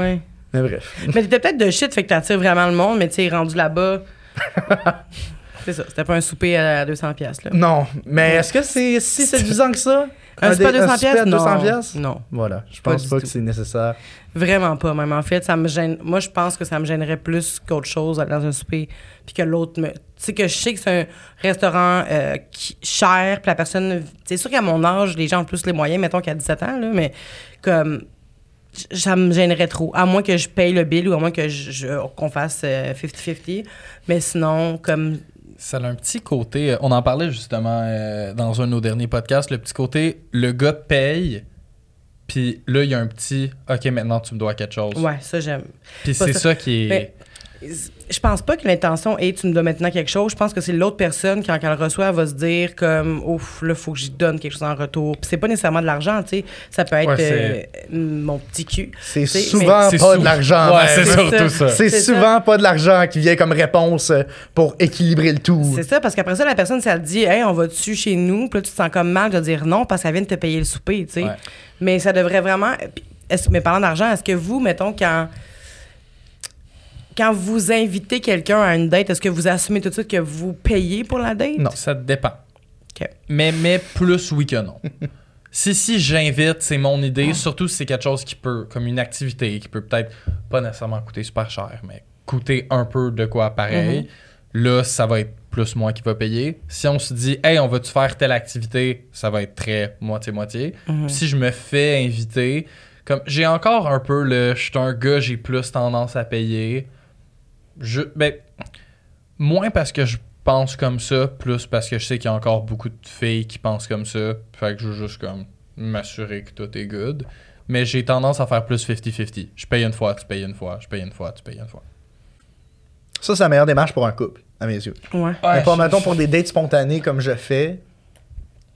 ouais. Mais bref. Mais t'étais peut-être de shit, fait que t'attires vraiment le monde, mais tu sais, rendu là-bas. C'est ça, c'était pas un souper à 200$, piastres, là. Non, mais est-ce que c'est si séduisant que ça? Un souper à dé- 200$, souper à piastres? 200 Non. Non. Voilà, je pense pas que c'est nécessaire. Vraiment pas, même. En fait, ça me gêne. Moi, je pense que ça me gênerait plus qu'autre chose dans un souper, puis que l'autre me. Tu sais, que je sais que c'est un restaurant euh, qui- cher, puis la personne. C'est sûr qu'à mon âge, les gens ont plus les moyens, mettons qu'à 17 ans, là, mais comme. Ça me gênerait trop. À moins que je paye le bill ou à moins que je, je- qu'on fasse euh, 50-50. Mais sinon, comme. Ça a un petit côté, euh, on en parlait justement euh, dans un de nos derniers podcasts, le petit côté, le gars paye, puis là, il y a un petit, OK, maintenant tu me dois quelque chose. Ouais, ça, j'aime. Puis c'est ça. ça qui est... Mais je pense pas que l'intention est tu me dois maintenant quelque chose. Je pense que c'est l'autre personne, quand elle le reçoit, elle va se dire comme ouf, là, faut que j'y donne quelque chose en retour. Puis c'est pas nécessairement de l'argent, tu sais. Ça peut être Ouais, euh, mon petit cul. C'est souvent C'est pas sou- de l'argent. Ouais, c'est surtout ça. ça. C'est souvent pas de l'argent qui vient comme réponse euh, pour équilibrer le tout. C'est ça, parce qu'après ça, la personne, si elle te dit, hey, on va dessus chez nous, puis là, tu te sens comme mal de dire non parce qu'elle vient de te payer le souper, tu sais. Ouais. Mais ça devrait vraiment. Est-ce, mais parlant d'argent, est-ce que vous, mettons, quand. Quand vous invitez quelqu'un à une date, est-ce que vous assumez tout de suite que vous payez pour la date? Non. Ça dépend. Mais, mais plus oui que non. si si j'invite, c'est mon idée, surtout si c'est quelque chose qui peut, comme une activité, qui peut peut-être pas nécessairement coûter super cher, mais coûter un peu de quoi pareil, là, ça va être plus moi qui va payer. Si on se dit, hey, on va-tu faire telle activité, ça va être très moitié-moitié. Mhm. Puis Si je me fais inviter, comme j'ai encore un peu le, je suis un gars, j'ai plus tendance à payer. Je, ben, moins parce que je pense comme ça, plus parce que je sais qu'il y a encore beaucoup de filles qui pensent comme ça. Fait que je veux juste comme m'assurer que tout est good. Mais j'ai tendance à faire plus 50-50. Je paye une fois, tu payes une fois, je paye une fois, tu payes une fois. Ça, c'est la meilleure démarche pour un couple, à mes yeux. Ouais. Mais pas, je, mettons, pour des dates spontanées comme je fais.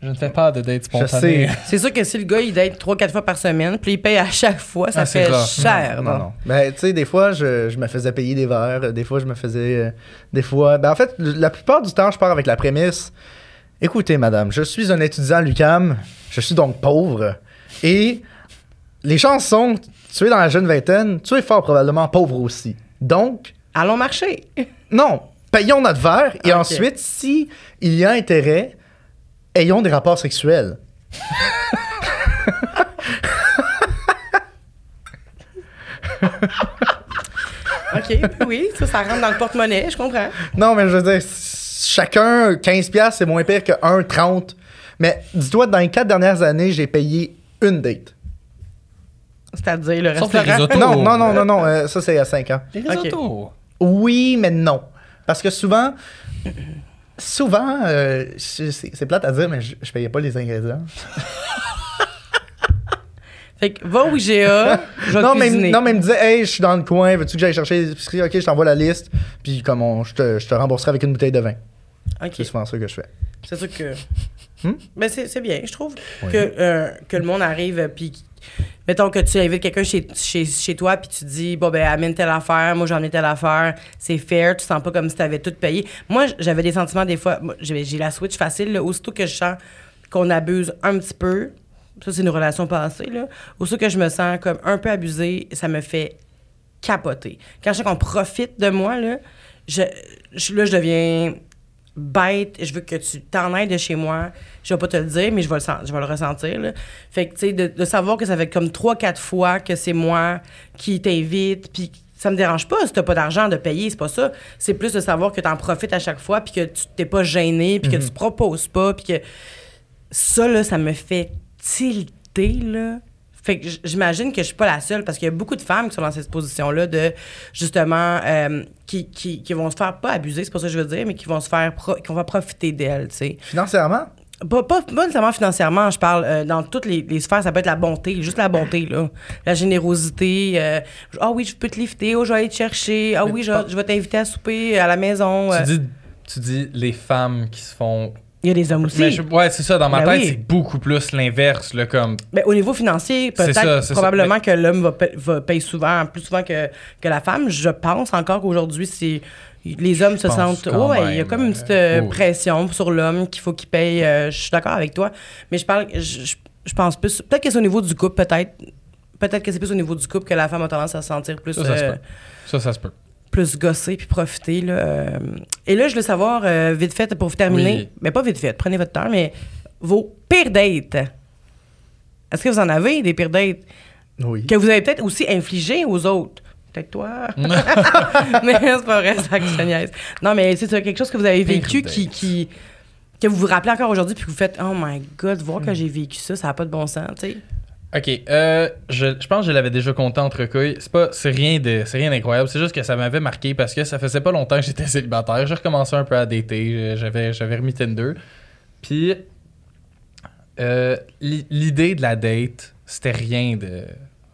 Je ne fais pas de date spontanée. C'est sûr que si le gars, il date 3-4 fois par semaine, puis il paye à chaque fois, ça Ah, c'est fait rough. cher. Non, non. Ben, tu sais, des fois, je, je me faisais payer des verres. Des fois, je me faisais. euh, des fois. Ben, en fait, la plupart du temps, je pars avec la prémisse. Écoutez, madame, je suis un étudiant à l'UCAM. Je suis donc pauvre. Et les chances sont, tu es dans la jeune vingtaine, tu es fort probablement pauvre aussi. Donc, Allons marcher. non, payons notre verre. Et ensuite, si il y a intérêt, ayons des rapports sexuels. OK, oui, ça, ça rentre dans le porte-monnaie, je comprends. Non, mais je veux dire, chacun, 15$, c'est moins pire que 1, 30. Mais dis-toi, dans les quatre dernières années, j'ai payé une date. C'est-à-dire le Sauf les restaurant. risottos. Non, non, non, non, non, euh, ça c'est à 5 ans. Les Ok. risottos. Oui, mais non. Parce que souvent, souvent, euh, c'est plate à dire, mais je, je payais pas les ingrédients. Fait que va au IGA, je vais Non mais, non, mais il me disait, hey, je suis dans le coin, veux-tu que j'aille chercher les épiceries? Ok, je t'envoie la liste, puis comme on, je, te, je te rembourserai avec une bouteille de vin. OK. C'est souvent ça que je fais. C'est sûr que. Hmm? Ben, c'est bien, je trouve. Oui. Que, euh, que le monde arrive, euh, puis. Mettons que tu invites quelqu'un chez, chez, chez toi, puis tu dis, bon, ben, amène telle affaire, moi, j'en ai telle affaire, c'est fair, tu sens pas comme si tu avais tout payé. Moi, j'avais des sentiments, des fois, j'ai la switch facile, aussitôt que je sens qu'on abuse un petit peu, ça, c'est une relation passée, là, aussitôt que je me sens comme un peu abusée, ça me fait capoter. Quand je sais qu'on profite de moi, là, je, je- là, je deviens bête, je veux que tu t'en ailles de chez moi. Je vais pas te le dire, mais je vais le, je vais le ressentir. là. Fait que, tu sais, de, de savoir que ça fait comme trois, quatre fois que c'est moi qui t'invite, puis ça me dérange pas si t'as pas d'argent de payer, c'est pas ça. C'est plus de savoir que t'en profites à chaque fois, puis que tu t'es pas gêné, puis que tu proposes pas, puis que ça, là, ça me fait tilter, là. Fait que j'imagine que je suis pas la seule parce qu'il y a beaucoup de femmes qui sont dans cette position-là de justement euh, qui, qui, qui vont se faire pas abuser, c'est pas ça que je veux dire, mais qui vont se faire pro- qui vont profiter d'elles, tu sais. Financièrement? Pas, pas, pas nécessairement financièrement, je parle euh, dans toutes les, les sphères, ça peut être la bonté, juste la bonté, là. La générosité. euh, Ah oui, je peux te lifter, oh, je vais aller te chercher, ah oui, je, je vais t'inviter à souper à la maison. euh. Tu dis, tu dis les femmes qui se font. Il y a des hommes aussi. Mais je- ouais, c'est ça. Dans ma Ben tête, oui. c'est beaucoup plus l'inverse. là, Comme Ben, au niveau financier, C'est ça, peut-être c'est ça. probablement que l'homme va, pa- va payer souvent, plus souvent que, que la femme. Je pense encore qu'aujourd'hui, c'est les hommes se sentent. quand Ouais, il y a comme une petite euh, pression sur l'homme qu'il faut qu'il paye. euh, je suis d'accord avec toi, mais je parle, je, je- je pense plus. Peut-être que c'est au niveau du couple, peut-être. Peut-être que c'est plus au niveau du couple que la femme a tendance à se sentir plus, ça, ça se euh, peut. Ça, ça se peut. Plus gossée puis profiter. Là, euh. Et là, je veux savoir, euh, vite fait, pour vous terminer, Oui. mais pas vite fait, prenez votre temps, mais vos pires dates. Est-ce que vous en avez des pires dates? Oui. que vous avez peut-être aussi infligées aux autres? Peut-être toi. mais c'est pas vrai, ça que je te niaise. Non, mais c'est quelque chose que vous avez vécu qui, qui. que vous vous rappelez encore aujourd'hui puis que vous faites Oh my god, voir que j'ai vécu ça, ça n'a pas de bon sens, tu sais. Ok, euh, je, je pense que je l'avais déjà compté entre couilles. C'est pas, c'est rien de, c'est rien d'incroyable. C'est juste que ça m'avait marqué parce que ça faisait pas longtemps que j'étais célibataire. J'ai recommencé un peu à dater. J'avais, j'avais remis Tinder. Puis, euh, l'i- l'idée de la date, c'était rien de,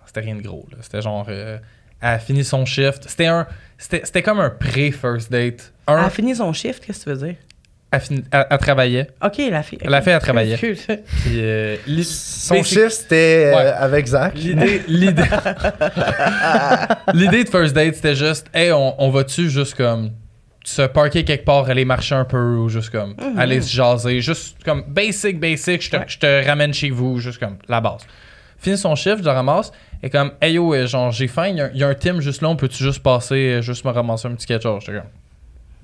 c'était rien de gros. C'était genre, euh, elle a fini son shift. C'était un, c'était, comme un pré-first date. Elle a fini son shift, qu'est-ce que tu veux dire? Elle, elle travaillait. Ok, la fille. La fille, elle travaillait. Puis, euh, Son chiffre, c'était euh, Ouais. avec Zach. L'idée, l'idée, l'idée de first date, c'était juste, hey, on, on va-tu juste comme se parker quelque part, aller marcher un peu ou juste comme aller se jaser, juste comme basic, basic, je te, Ouais. je te ramène chez vous, juste comme la base. Fini son chiffre, je le ramasse et comme, hey yo, euh, genre j'ai faim, il y, a un- il y a un team juste là, on peut-tu juste passer, juste me ramasser un petit quelque chose? J'étais comme,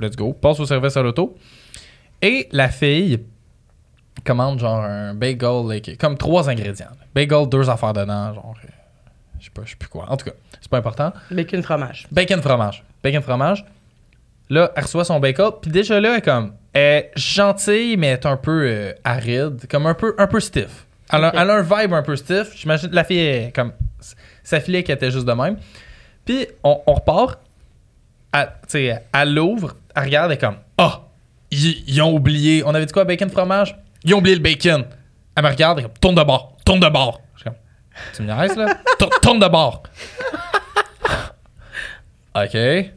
let's go, passe au service à l'auto. Et la fille commande genre un bagel, like, comme trois ingrédients. Bagel, deux affaires dedans, genre, euh, je sais pas, je sais plus quoi. En tout cas, c'est pas important. Bacon fromage. Bacon fromage. Bacon fromage. Là, elle reçoit son bacon, puis déjà là, elle est comme, elle est gentille, mais elle est un peu euh, aride, comme un peu, un peu stiff. Elle, a, Ok. elle a un vibe un peu stiff. J'imagine la fille est comme, sa fille qui était juste de même. Puis on, on repart, elle, tu sais, elle l'ouvre, elle regarde, elle est comme, ah, ils, ils ont oublié, on avait dit quoi, bacon fromage? Ils ont oublié le bacon. Elle me regarde, elle est comme, tourne de bord, tourne de bord. Je suis comme, tu me niaises, là? Tour- tourne de bord. OK.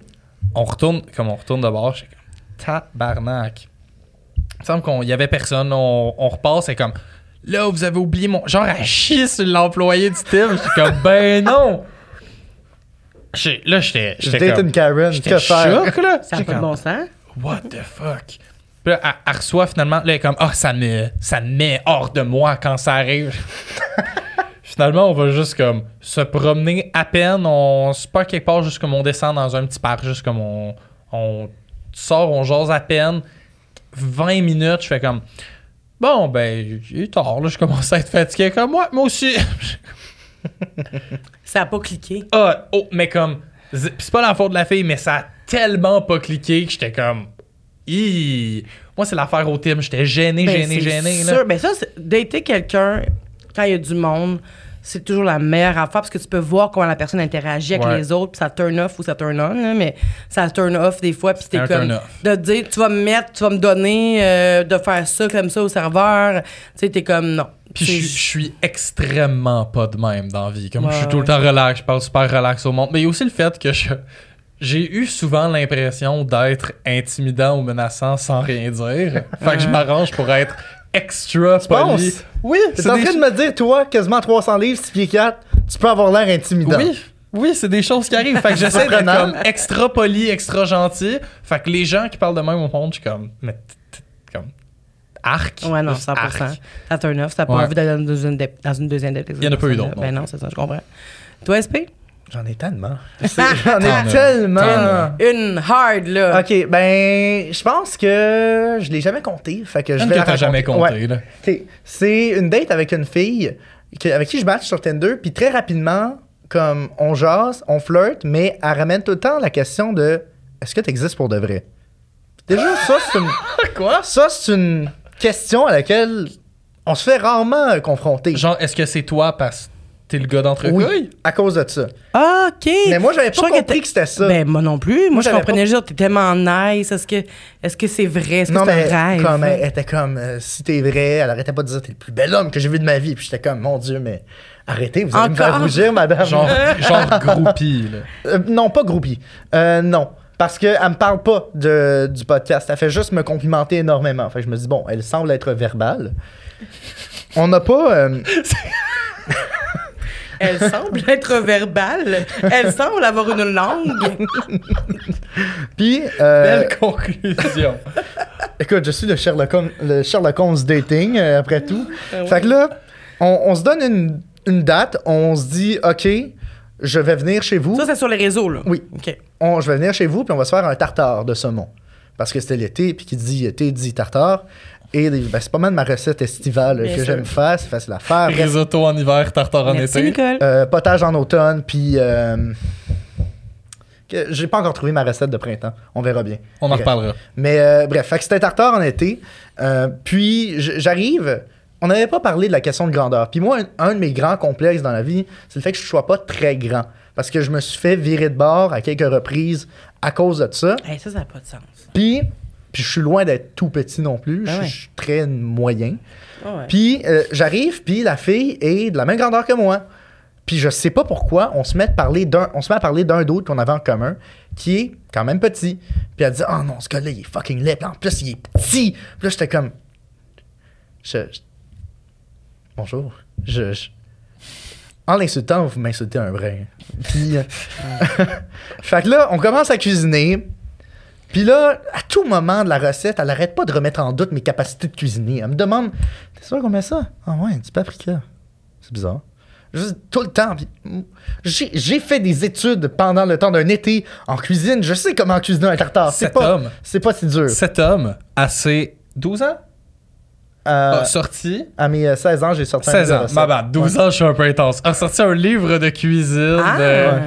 On retourne, comme on retourne de bord, je suis comme, tabarnak. Il me semble qu'il y avait personne, on, on repasse, c'est comme, là, vous avez oublié mon. Genre, à chier sur l'employé du team. Je suis comme, ben non. Là, j'étais. Je J'étais comme. une Karen, J'étais que faire? choc, là. Ça n'a pas de comme, bon sens. What the fuck? Puis là, elle, elle reçoit finalement, là, elle est comme, ah, ça me, ça me met hors de moi quand ça arrive. finalement, on va juste comme se promener à peine, on se part quelque part, juste comme on descend dans un petit parc, juste comme on, on sort, on jase à peine. 20 minutes, je fais comme, bon, ben, il est tard, là, je commence à être fatigué comme moi, moi aussi. Ça n'a pas cliqué. Ah, oh, mais comme c'est pas la faute de la fille, mais ça a tellement pas cliqué que j'étais comme. Moi, c'est l'affaire au team. J'étais gêné, Ben, gêné, c'est gêné. sûr. Là. Ben ça, dater quelqu'un quand il y a du monde, c'est toujours la meilleure affaire parce que tu peux voir comment la personne interagit avec Ouais. les autres, puis ça turn off ou ça turn on, là, mais ça turn off des fois, puis t'es comme de te dire tu vas me mettre, tu vas me donner euh, de faire ça comme ça au serveur, tu sais t'es comme non. Puis je suis- je suis extrêmement pas de même dans la vie. Comme je suis tout le temps relax, je parle super relax au monde. Mais il y a aussi le fait que je. J'ai eu souvent l'impression d'être intimidant ou menaçant sans rien dire. fait que je m'arrange pour être extra Tu poli. penses? Oui, c'est en des train de me dire, toi, quasiment 300 livres, 6 pieds 4, tu peux avoir l'air intimidant. Oui, oui, c'est des choses qui arrivent. Fait que j'essaie d'être comme extra poli, extra gentil. Fait que les gens qui parlent de même au monde, je suis mais comme arc. Ouais, non, Juste 100%. arc. Ça turn off. T'as pas Ouais. envie d'aller dans une deuxième date. Dans une deuxième Il y en a pas eu personne-là. d'autres, Ben non. c'est ça, je comprends. Toi, SP? J'en ai tellement. J'en ai tellement. Une hard, là. Ok, ben, je pense que je l'ai jamais compté. Fait que je Une vais que t'as jamais compté, Ouais. là. C'est une date avec une fille que- avec qui je match sur Tinder, puis très rapidement, comme on jase, on flirte, mais elle ramène tout le temps la question de est-ce que tu existes pour de vrai? Déjà, ça, c'est une. Quoi? Ça, c'est une question à laquelle on se fait rarement euh, confronter. Genre, est-ce que c'est toi parce que t'es le gars d'entrecouille? Oui, à cause de ça. Ah, OK. Mais moi, j'avais Je pas crois compris que c'était ça. Ben, moi non plus. Moi, je j'avais comprenais juste, t'es tellement nice. Est-ce que est-ce que c'est vrai? Est-ce que non, c'est mais un rêve? comme elle était comme, euh, si t'es vrai, elle arrêtait pas de dire, t'es le plus bel homme que j'ai vu de ma vie. Puis j'étais comme, mon Dieu, mais arrêtez, vous allez me faire Encore? rougir, madame. Genre, genre groupie, là. Euh, non, pas groupie. Euh, non. Parce qu'elle me parle pas de, du podcast. Elle fait juste me complimenter énormément. Fait que je me dis, bon, elle semble être verbale. On n'a pas. euh, Elle semble être verbale. Elle semble avoir une langue. Puis, euh, Belle conclusion. écoute, je suis le Sherlock Holmes, le Sherlock Holmes dating, euh, après tout. Ah Fait que là, on, on se donne une, une date. On se dit, OK, je vais venir chez vous. Ça, c'est sur les réseaux, là. Oui. OK. on, je vais venir chez vous, puis on va se faire un tartare de saumon. Parce que c'était l'été, puis qui dit été dit tartare. Et ben, c'est pas mal ma recette estivale Bien que sûr. j'aime faire, c'est facile à faire. Risotto en hiver, tartare en Merci, été. Nicole. euh, potage en automne, puis. euh, que j'ai pas encore trouvé ma recette de printemps. On verra bien. On en Bref. reparlera. Mais euh, bref, fait que c'était tartare en été. Euh, puis j'arrive. On n'avait pas parlé de la question de grandeur. Puis moi, un, un de mes grands complexes dans la vie, c'est le fait que je sois pas très grand. Parce que je me suis fait virer de bord à quelques reprises à cause de ça. Hey, ça, ça n'a pas de sens. Puis, puis je suis loin d'être tout petit non plus. Ben Je- suis très moyen. Ah ouais. Puis euh, j'arrive, puis la fille est de la même grandeur que moi. Puis je sais pas pourquoi, on se met, à parler d'un, on se met à parler d'un d'autre qu'on avait en commun, qui est quand même petit. Puis elle dit Oh non, ce gars-là, il est fucking laid. Puis en plus, il est petit. Puis là, j'étais comme. Je. je- Bonjour. Je. je- En l'insultant, vous m'insultez un brin. Puis. euh, fait que là, on commence à cuisiner. Puis là, à tout moment de la recette, elle arrête pas de remettre en doute mes capacités de cuisiner. Elle me demande T'es sûr qu'on met ça Ah ouais, du paprika. C'est bizarre. Juste tout le temps. J'ai j'ai fait des études pendant le temps d'un été en cuisine. Je sais comment cuisiner un tartare. C'est Cet pas, homme. c'est pas si dur. Cet homme, ses 12 ans, Euh, a sorti. à mes euh, 16 ans, j'ai sorti un 16 livre de ans, recettes. ma bad. 12 ans, je suis un peu intense. A sorti un livre de cuisine Ah! euh,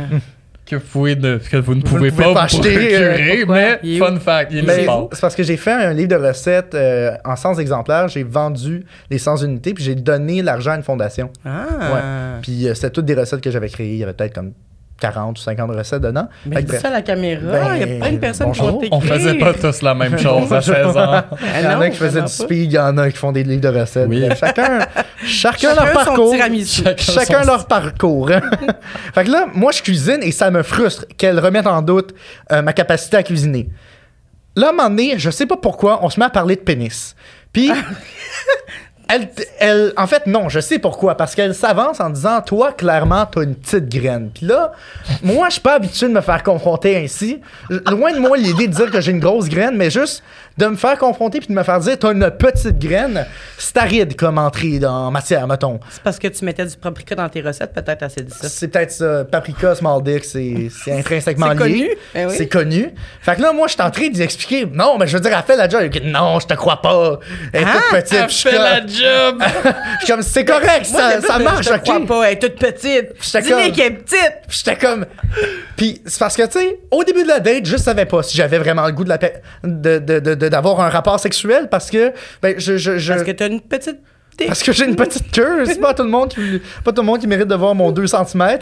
que, vous pouvez ne, que vous ne Vous pouvez ne pouvez pas, pas vous acheter, procurer, euh, mais fun fact, il est c'est parce que j'ai fait un livre de recettes euh, en 100 exemplaires. J'ai vendu les 100 unités, puis j'ai donné l'argent à une fondation. Ah. Puis euh, c'était toutes des recettes que j'avais créées. Il y avait peut-être comme 40 ou 50 recettes dedans. Mais Fait que dis bref. ça à la caméra. Ben, il y a plein de personnes qui vont. On faisait pas tous la même chose à 16 ans. Ah Il y en non, a qui faisaient du speed, il y en a qui font des livres de recettes. Oui. Chacun, chacun, Chacun leur son parcours. Chacun son- leur parcours. hein. fait que là, moi, je cuisine et ça me frustre qu'elle remette en doute euh, ma capacité à cuisiner. Là, à un moment donné, je sais pas pourquoi, on se met à parler de pénis. Puis, elle, elle, en fait, non, je sais pourquoi. Parce qu'elle s'avance en disant, toi, clairement, t'as une petite graine. Puis là, moi, je suis pas habitué de me faire confronter ainsi. Loin de moi l'idée de dire que j'ai une grosse graine, mais juste de me faire confronter puis de me faire dire, t'as une petite graine. C'est aride comme entrée en matière, mettons. C'est parce que tu mettais du paprika dans tes recettes, peut-être, assez dit ça. C'est peut-être ça. Paprika, small dick, c'est c'est intrinsèquement C'est lié. connu? Eh oui. C'est connu. Fait que là, moi, je suis en train d'y expliquer. Non, mais je veux dire, elle fait la job. Non, je te crois pas. Elle est Ah, toute petite. elle fait la job! Je suis comme, c'est correct, Moi, ça, ça marche, je te crois pas, elle est toute petite. J'étais Dis-lui comme- qu'elle est petite. J'étais comme. Puis c'est parce que, tu sais, au début de la date, je savais pas si j'avais vraiment le goût de la pe- de, de- de- de- d'avoir un rapport sexuel parce que, ben, je. je, je- Parce que t'as une petite. parce que j'ai une petite queue, c'est pas tout le monde qui pas tout le monde qui mérite de voir mon 2 cm.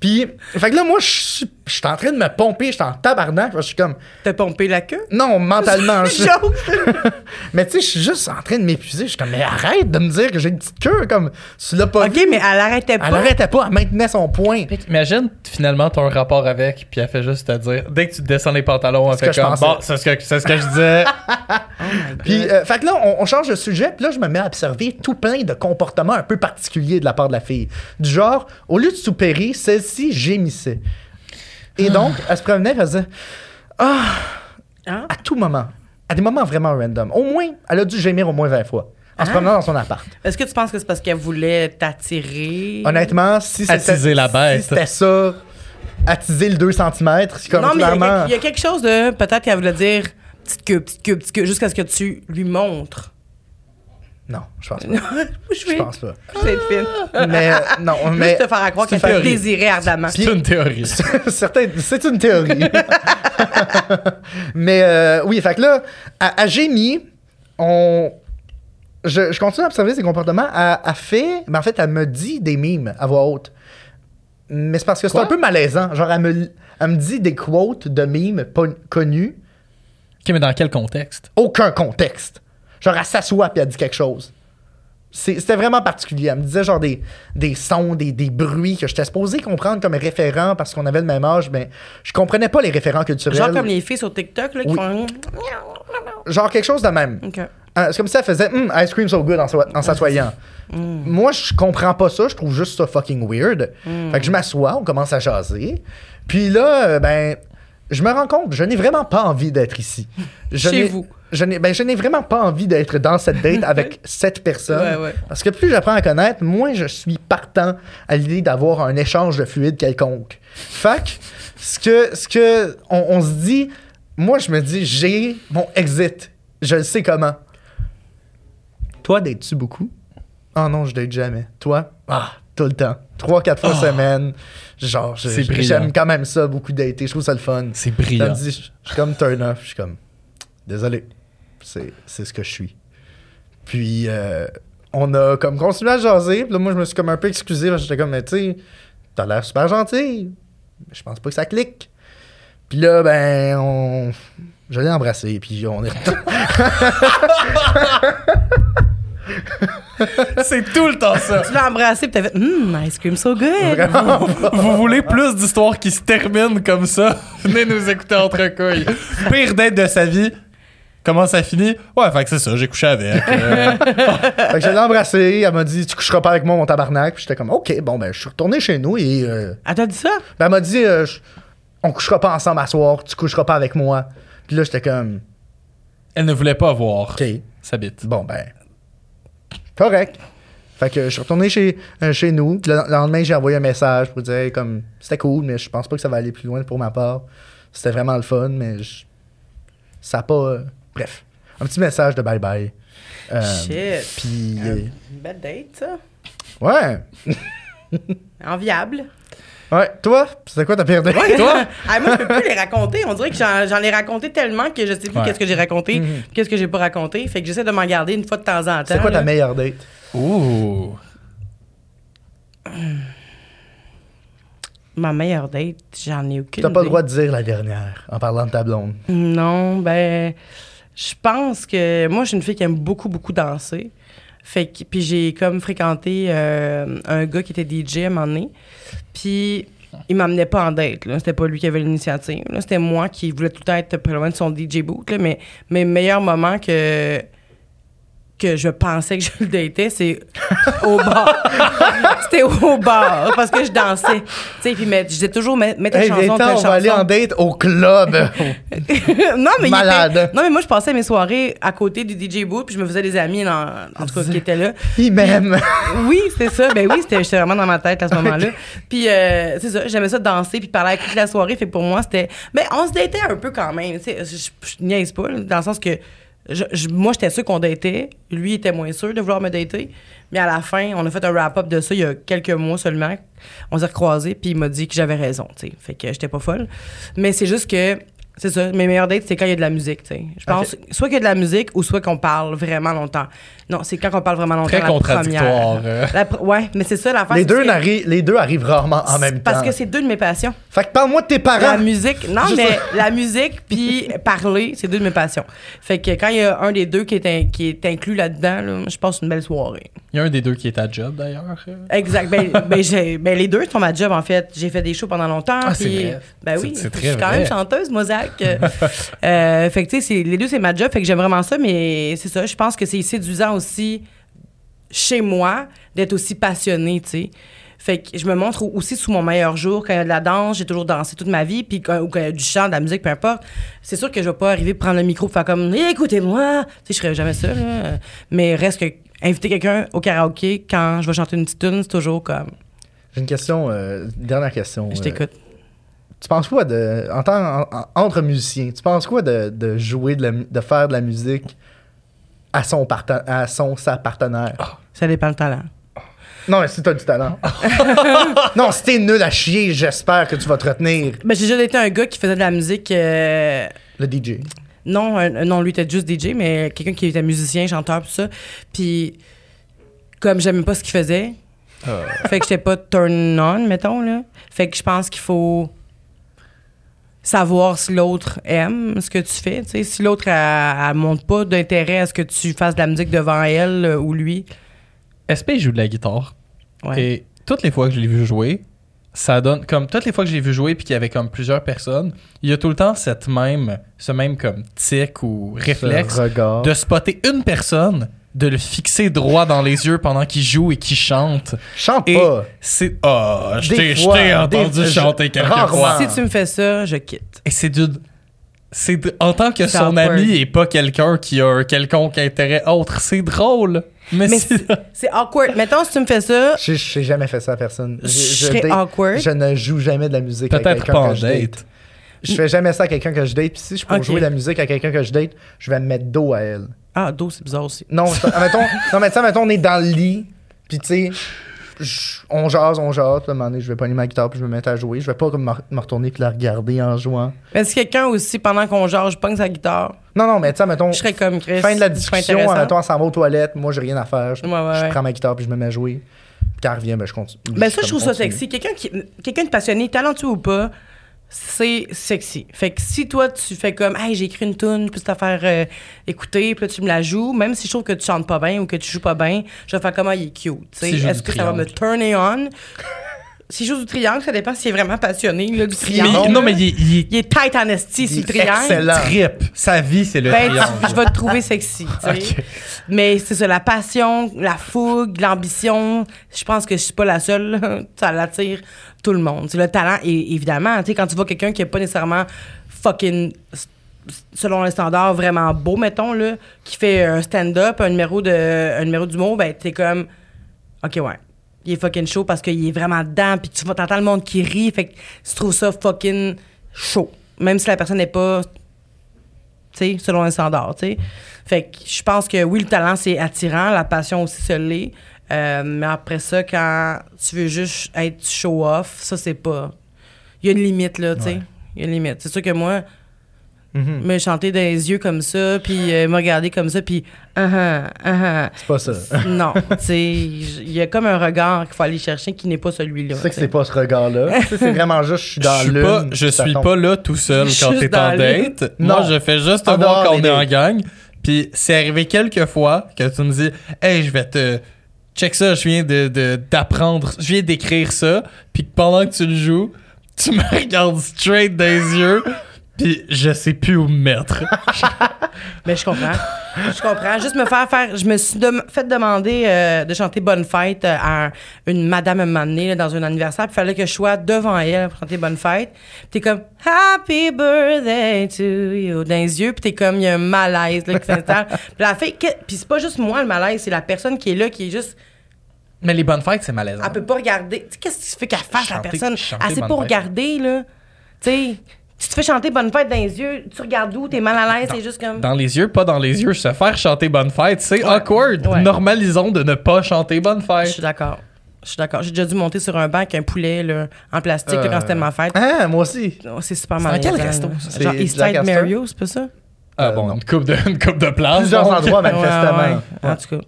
Puis fait que là moi je suis je suis en train de me pomper, je suis en tabarnak, je suis comme T'as pompé la queue? non, mentalement. je- mais tu sais, je suis juste en train de m'épuiser, je suis comme mais arrête de me dire que j'ai une petite queue comme tu l'as pas ok, vu. mais elle arrêtait pas. Elle arrêtait pas, elle maintenait son point. Imagine, finalement, un rapport avec, puis elle fait juste te dire, dès que tu descends les pantalons, elle C'est fait comme, bon, c'est ce que, c'est ce que je disais. Puis, euh, fait que là, on, on change de sujet, puis là, je me mets à observer tout plein de comportements un peu particuliers de la part de la fille. Du genre, au lieu de soupérer, celle-ci gémissait. Et donc, elle se promenait, elle disait Ah, Hein? à tout moment, à des moments vraiment random. Au moins, elle a dû gémir au moins 20 fois. En se Hein? promenant dans son appart. Est-ce que tu penses que c'est parce qu'elle voulait t'attirer? Honnêtement, si c'était Attiser la bête. si c'était ça, attiser le 2 cm, c'est comme non, mais il y a clairement. quelque- il y, a quelque chose de. Peut-être qu'elle voulait dire petite queue, petite queue, petite queue, jusqu'à ce que tu lui montres. Non, je pense pas. je Je pense pas. C'est fine. Mais euh, non, mais. Juste te faire croire qu'elle une te théorie. désirait ardemment. C'est une théorie. C'est une théorie. Mais euh, oui, fait que là, à, à Génie, on. Je, je continue à observer ses comportements. Elle, elle fait. Mais en fait, elle me dit des mimes à voix haute. Mais c'est parce que c'est un peu malaisant. Genre, elle me, elle me dit des quotes de mimes pas connus. Ok, mais dans quel contexte? Aucun contexte. Genre, elle s'assoit puis elle dit quelque chose. C'était vraiment particulier. Elle me disait genre des, des sons, des, des bruits que j'étais supposé comprendre comme référents parce qu'on avait le même âge, mais je comprenais pas les référents culturels. Genre comme les filles sur TikTok là, qui Oui. font. Genre quelque chose de même. Euh, c'est comme si elle faisait Hum, ice cream so good en, s'o- en s'assoyant. Moi, je comprends pas ça. Je trouve juste ça fucking weird. Fait que je m'assois, on commence à jaser. Puis là, euh, ben, je me rends compte, je n'ai vraiment pas envie d'être ici. Je Chez vous. Je n'ai, ben, je n'ai vraiment pas envie d'être dans cette date avec cette personne. Ouais, ouais. Parce que plus j'apprends à connaître, moins je suis partant à l'idée d'avoir un échange de fluide quelconque. Fait que, ce que, ce que on, on se dit, moi, je me dis, j'ai mon exit. Je le sais comment. Toi, dates-tu beaucoup? Ah non, je date jamais. Toi? Ah, tout le temps. Trois, quatre fois semaine. Genre, j'aime quand même ça, beaucoup dater. Je trouve ça le fun. C'est brillant. je suis comme turn off. Je suis comme, désolé. C'est c'est ce que je suis. Puis, euh, on a comme continué à jaser. Puis là, moi, je me suis comme un peu excusé. parce que J'étais comme, mais tu sais, t'as l'air super gentil. Mais je pense pas que ça clique. Puis là, ben, on. Je l'ai embrassé. Puis on est. C'est tout le temps ça. Tu l'as embrassé et t'as fait Hum, ice cream so good. Vraiment. Vous voulez plus d'histoires qui se terminent comme ça? Venez nous écouter entre couilles. Pire date de sa vie. Comment ça finit? Ouais, fait que c'est ça, j'ai couché avec. Euh, fait que je l'ai embrassé. Elle m'a dit, tu coucheras pas avec moi, mon tabarnak. Puis j'étais comme, OK, bon, ben, je suis retourné chez nous et. euh, Elle t'a dit ça? Ben, elle m'a dit, euh, on couchera pas ensemble à soir, tu coucheras pas avec moi. Puis là, j'étais comme, elle ne voulait pas voir OK, sa bite. bon, ben, correct. Fait que je suis retourné chez, euh, chez nous. Puis le lendemain, j'ai envoyé un message pour dire, comme, c'était cool, mais je pense pas que ça va aller plus loin pour ma part. C'était vraiment le fun, mais je- ça a pas. euh, bref, un petit message de bye-bye. Euh, Shit. Puis, Euh, euh, belle date, ça. ouais. Enviable. Ouais, toi, c'est quoi ta pire date? Toi? Ah, moi, je peux plus les raconter. On dirait que j'en, ai raconté tellement que je sais plus Ouais. qu'est-ce que j'ai raconté, Mhm. qu'est-ce que j'ai pas raconté. Fait que j'essaie de m'en garder une fois de temps en temps. C'est quoi ta meilleure date? Ouh. Ma meilleure date, j'en ai aucune. T'as pas le droit de dire la dernière en parlant de ta blonde. Non, ben, je pense que moi, je suis une fille qui aime beaucoup, beaucoup danser. Fait que, puis j'ai comme fréquenté euh, un gars qui était DJ à un moment donné. Puis il m'amenait pas en date, là. C'était pas lui qui avait l'initiative. là. C'était moi qui voulais tout le temps être pas loin de son DJ boot, là. Mais mes meilleurs moments que que je pensais que je le datais, c'est au bar. C'était au bar, parce que je dansais. Tu sais, puis je disais toujours, mets, ta Hey, chanson, ta on va aller chanson. en date au club. non, mais Malade. était- non, mais moi, je passais mes soirées à côté du DJ booth, puis je me faisais des amis, dans, en tout cas, qui étaient là. Il m'aime. Oui, c'était ça. Ben oui, c'était j'étais vraiment dans ma tête à ce moment-là. Puis, euh, c'est ça, j'aimais ça danser, puis parler avec toute la soirée. Fait que pour moi, c'était. Ben, on se datait un peu quand même. Tu sais, je, je, je niaise pas, là, dans le sens que je- je- moi, j'étais sûr qu'on datait. Lui était moins sûr de vouloir me dater. Mais à la fin, on a fait un wrap-up de ça il y a quelques mois seulement. On s'est recroisés, puis il m'a dit que j'avais raison, tu sais. Fait que j'étais pas folle. Mais c'est juste que, c'est ça, mes meilleurs dates, c'est quand il y a de la musique, tu sais. Je pense, soit qu'il y a de la musique ou soit qu'on parle vraiment longtemps. Non, c'est quand on parle vraiment longtemps. Très la contradictoire, première. euh. La pr- ouais, mais c'est ça l'affaire. Les deux, que- les deux arrivent rarement en même Parce temps. que c'est deux de mes passions. Fait que parle-moi de tes La parents. musique, non, Juste mais la musique puis parler, c'est deux de mes passions. Fait que quand il y a un des deux qui est, in- qui est inclus là-dedans, là, je passe une belle soirée. Il y a un des deux qui est à job d'ailleurs. Exact. Ben, ben, j'ai- ben, les deux sont ma job, en fait. J'ai fait des shows pendant longtemps. Ah, c'est puis- vrai. Ben oui. c'est Je très suis quand vrai. même chanteuse, Mozart. euh, fait que, tu sais, les deux, c'est ma job. Fait que j'aime vraiment ça, mais c'est ça. Je pense que c'est séduisant aussi chez moi d'être aussi passionnée, tu sais. Fait que je me montre aussi sous mon meilleur jour. Quand il y a de la danse, j'ai toujours dansé toute ma vie. Puis quand, ou quand il y a du chant, de la musique, peu importe. C'est sûr que je vais pas arriver prendre le micro et faire comme écoutez-moi. Tu sais, je ferais jamais ça, là. Mais reste que inviter quelqu'un au karaoké quand je vais chanter une petite tune, c'est toujours comme J'ai une question, euh, dernière question. je euh, t'écoute. tu penses quoi de. En entre musiciens, tu penses quoi de, de jouer, de, la de faire de la musique à son, parten- à son sa partenaire? Ça dépend le talent. Non, mais si t'as du talent. non, si t'es nul à chier, j'espère que tu vas te retenir. Ben, j'ai déjà été un gars qui faisait de la musique. euh, Le DJ. Non, un- non, lui était juste DJ, mais quelqu'un qui était musicien, chanteur, tout ça. Puis, comme j'aimais pas ce qu'il faisait, fait que j'étais pas turn on, mettons, là. Fait que je pense qu'il faut savoir si l'autre aime ce que tu fais. tu sais. Si l'autre, elle montre pas d'intérêt à ce que tu fasses de la musique devant elle euh, ou lui. SP joue de la guitare. Ouais. Et toutes les fois que je l'ai vu jouer, ça donne comme toutes les fois que je l'ai vu jouer puis qu'il y avait comme plusieurs personnes, il y a tout le temps cette même ce même comme tic ou réflexe de spotter une personne, de le fixer droit dans les yeux pendant qu'il joue et qu'il chante. Chante Et pas. c'est ah, je t'ai je entendu je- chanter quelques rarement. fois. Si tu me fais ça, je quitte. Et c'est du c'est de- en tant que son awkward. ami et pas quelqu'un qui a un quelconque intérêt autre, c'est drôle. Mais, Mais c'est awkward. Mettons, si tu me fais ça, Je j'ai jamais fait ça à personne. je Je, date- awkward. je ne joue jamais de la musique à peut-être quelqu'un pas en date. date. Je fais jamais ça à quelqu'un que je date. Puis si je peux jouer de la musique à quelqu'un que je date, je vais me mettre dos à elle. Ah, dos, c'est bizarre aussi. Non, ça- admettons, non mais tu sais, admettons, on est dans le lit, puis tu sais, on jase, on jase, puis à un moment donné, je vais pogner ma guitare, puis je vais me mettre à jouer. Je vais pas comme me retourner puis la regarder en jouant. Mais si quelqu'un aussi, pendant qu'on genre, je pogne sa guitare, Non, non, mais tu sais, admettons, je serais comme Chris. fin de la discussion, admettons, on s'en va aux toilettes, moi, j'ai rien à faire. Je, Ouais, ouais, je ouais. prends ma guitare, puis je me mets à jouer. Puis quand elle revient, ben, je continue. Ben ça, je trouve ça sexy. Quelqu'un qui, quelqu'un de passionné, talentueux ou pas, c'est sexy. Fait que si toi, tu fais comme, hey, j'ai écrit une tune, te la faire euh, écouter, puis là, tu me la joues, même si je trouve que tu chantes pas bien ou que tu joues pas bien, je vais faire comment il est cute. tu Est-ce que ça va me turner on? S'il joue du triangle, ça dépend s'il est vraiment passionné, là, du Mais, triangle. non, mais il, est- il est Il est tight en esti, c'est le triangle. excellent. trip. Sa vie, c'est le Ben, triangle. tu- je vais te trouver sexy. tu sais. Ok. Mais c'est ça, la passion, la fougue, l'ambition. Je pense que je suis pas la seule. là. Ça l'attire tout le monde. C'est le talent, et évidemment. Tu sais, quand tu vois quelqu'un qui est pas nécessairement fucking selon les standards vraiment beau mettons là qui fait un stand-up un numéro de un numéro d'humour ben t'es comme ok ouais il est fucking chaud parce qu'il est vraiment dedans puis tu vas t'entends le monde qui rit fait que tu trouves ça fucking chaud même si la personne n'est pas tu sais, selon les standards, tu sais. Fait que je pense que oui, le talent, c'est attirant, la passion aussi, se l'est. Euh, mais après ça, quand tu veux juste être show-off, ça, c'est pas... Il y a une limite, là, tu sais. Ouais. Il y a une limite. C'est sûr que moi, Mhm. me chanter dans les yeux comme ça, puis euh, me regarder comme ça, puis... Uh-huh. C'est pas ça. Non, il y a comme un regard qu'il faut aller chercher qui n'est pas celui-là. Tu sais que c'est pas ce regard-là. C'est vraiment juste, je suis dans pas, je suis tombe. pas là tout seul quand t'es en date. Non. Moi, je fais juste te En voir quand on est en gang. Puis c'est arrivé quelques fois que tu me dis, hey, je vais te check ça, je viens de de- d'apprendre, je viens d'écrire ça. Puis pendant que tu le joues, tu me regardes straight dans les yeux. Puis je sais plus où me mettre. Mais je comprends. Je comprends. Juste me faire faire. Je me suis fait demander euh, de chanter Bonne Fête euh, à une madame un moment donné, là, dans un anniversaire. Puis il fallait que je sois devant elle pour chanter Bonne Fête. Puis t'es comme Happy birthday to you dans les yeux. Puis t'es comme, il y a un malaise là, qui s'installe. puis la fille, que- puis c'est pas juste moi le malaise, c'est la personne qui est là qui est juste. Mais les bonnes fêtes, c'est malaisant. Elle peut pas regarder. Tu sais, qu'est-ce qui fait qu'elle fasse la personne? Elle sait pas regarder, là. Tu sais. Tu te fais chanter Bonne fête dans les yeux, tu regardes où, t'es mal à l'aise, c'est juste comme. Dans les yeux, pas dans les yeux. Se faire chanter Bonne Fête, c'est awkward. Ouais. Normalisons de ne pas chanter Bonne Je Fête. suis d'accord. Je suis d'accord. J'ai déjà dû monter sur un banc avec un poulet là, en plastique là, Euh. quand c'était ma fête. Ah, moi aussi. Oh, c'est super dans mal. quel resto? Genre C'est East Jack Side Astor? Mario, c'est pas ça? Ah Euh, bon, une coupe de, une coupe de place. Plusieurs donc. endroits, manifestement. Ouais, ouais. En tout cas.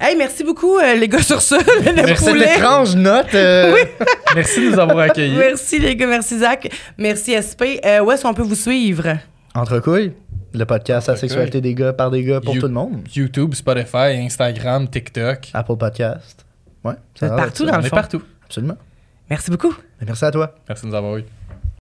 Hey, merci beaucoup, euh, les gars, sur ça. Le Sur cette étrange note. euh, Merci de nous avoir accueillis. Merci, les gars. Merci, Zach. Merci, SP. Euh, où est-ce qu'on peut vous suivre? Entre couilles, le podcast La sexualité des gars par des gars pour You- tout le monde. YouTube, Spotify, Instagram, TikTok. Apple Podcast. Ouais. Vous êtes ça va, partout ça. dans On le fond. partout. Absolument. Merci beaucoup. Merci à toi. Merci de nous avoir eu.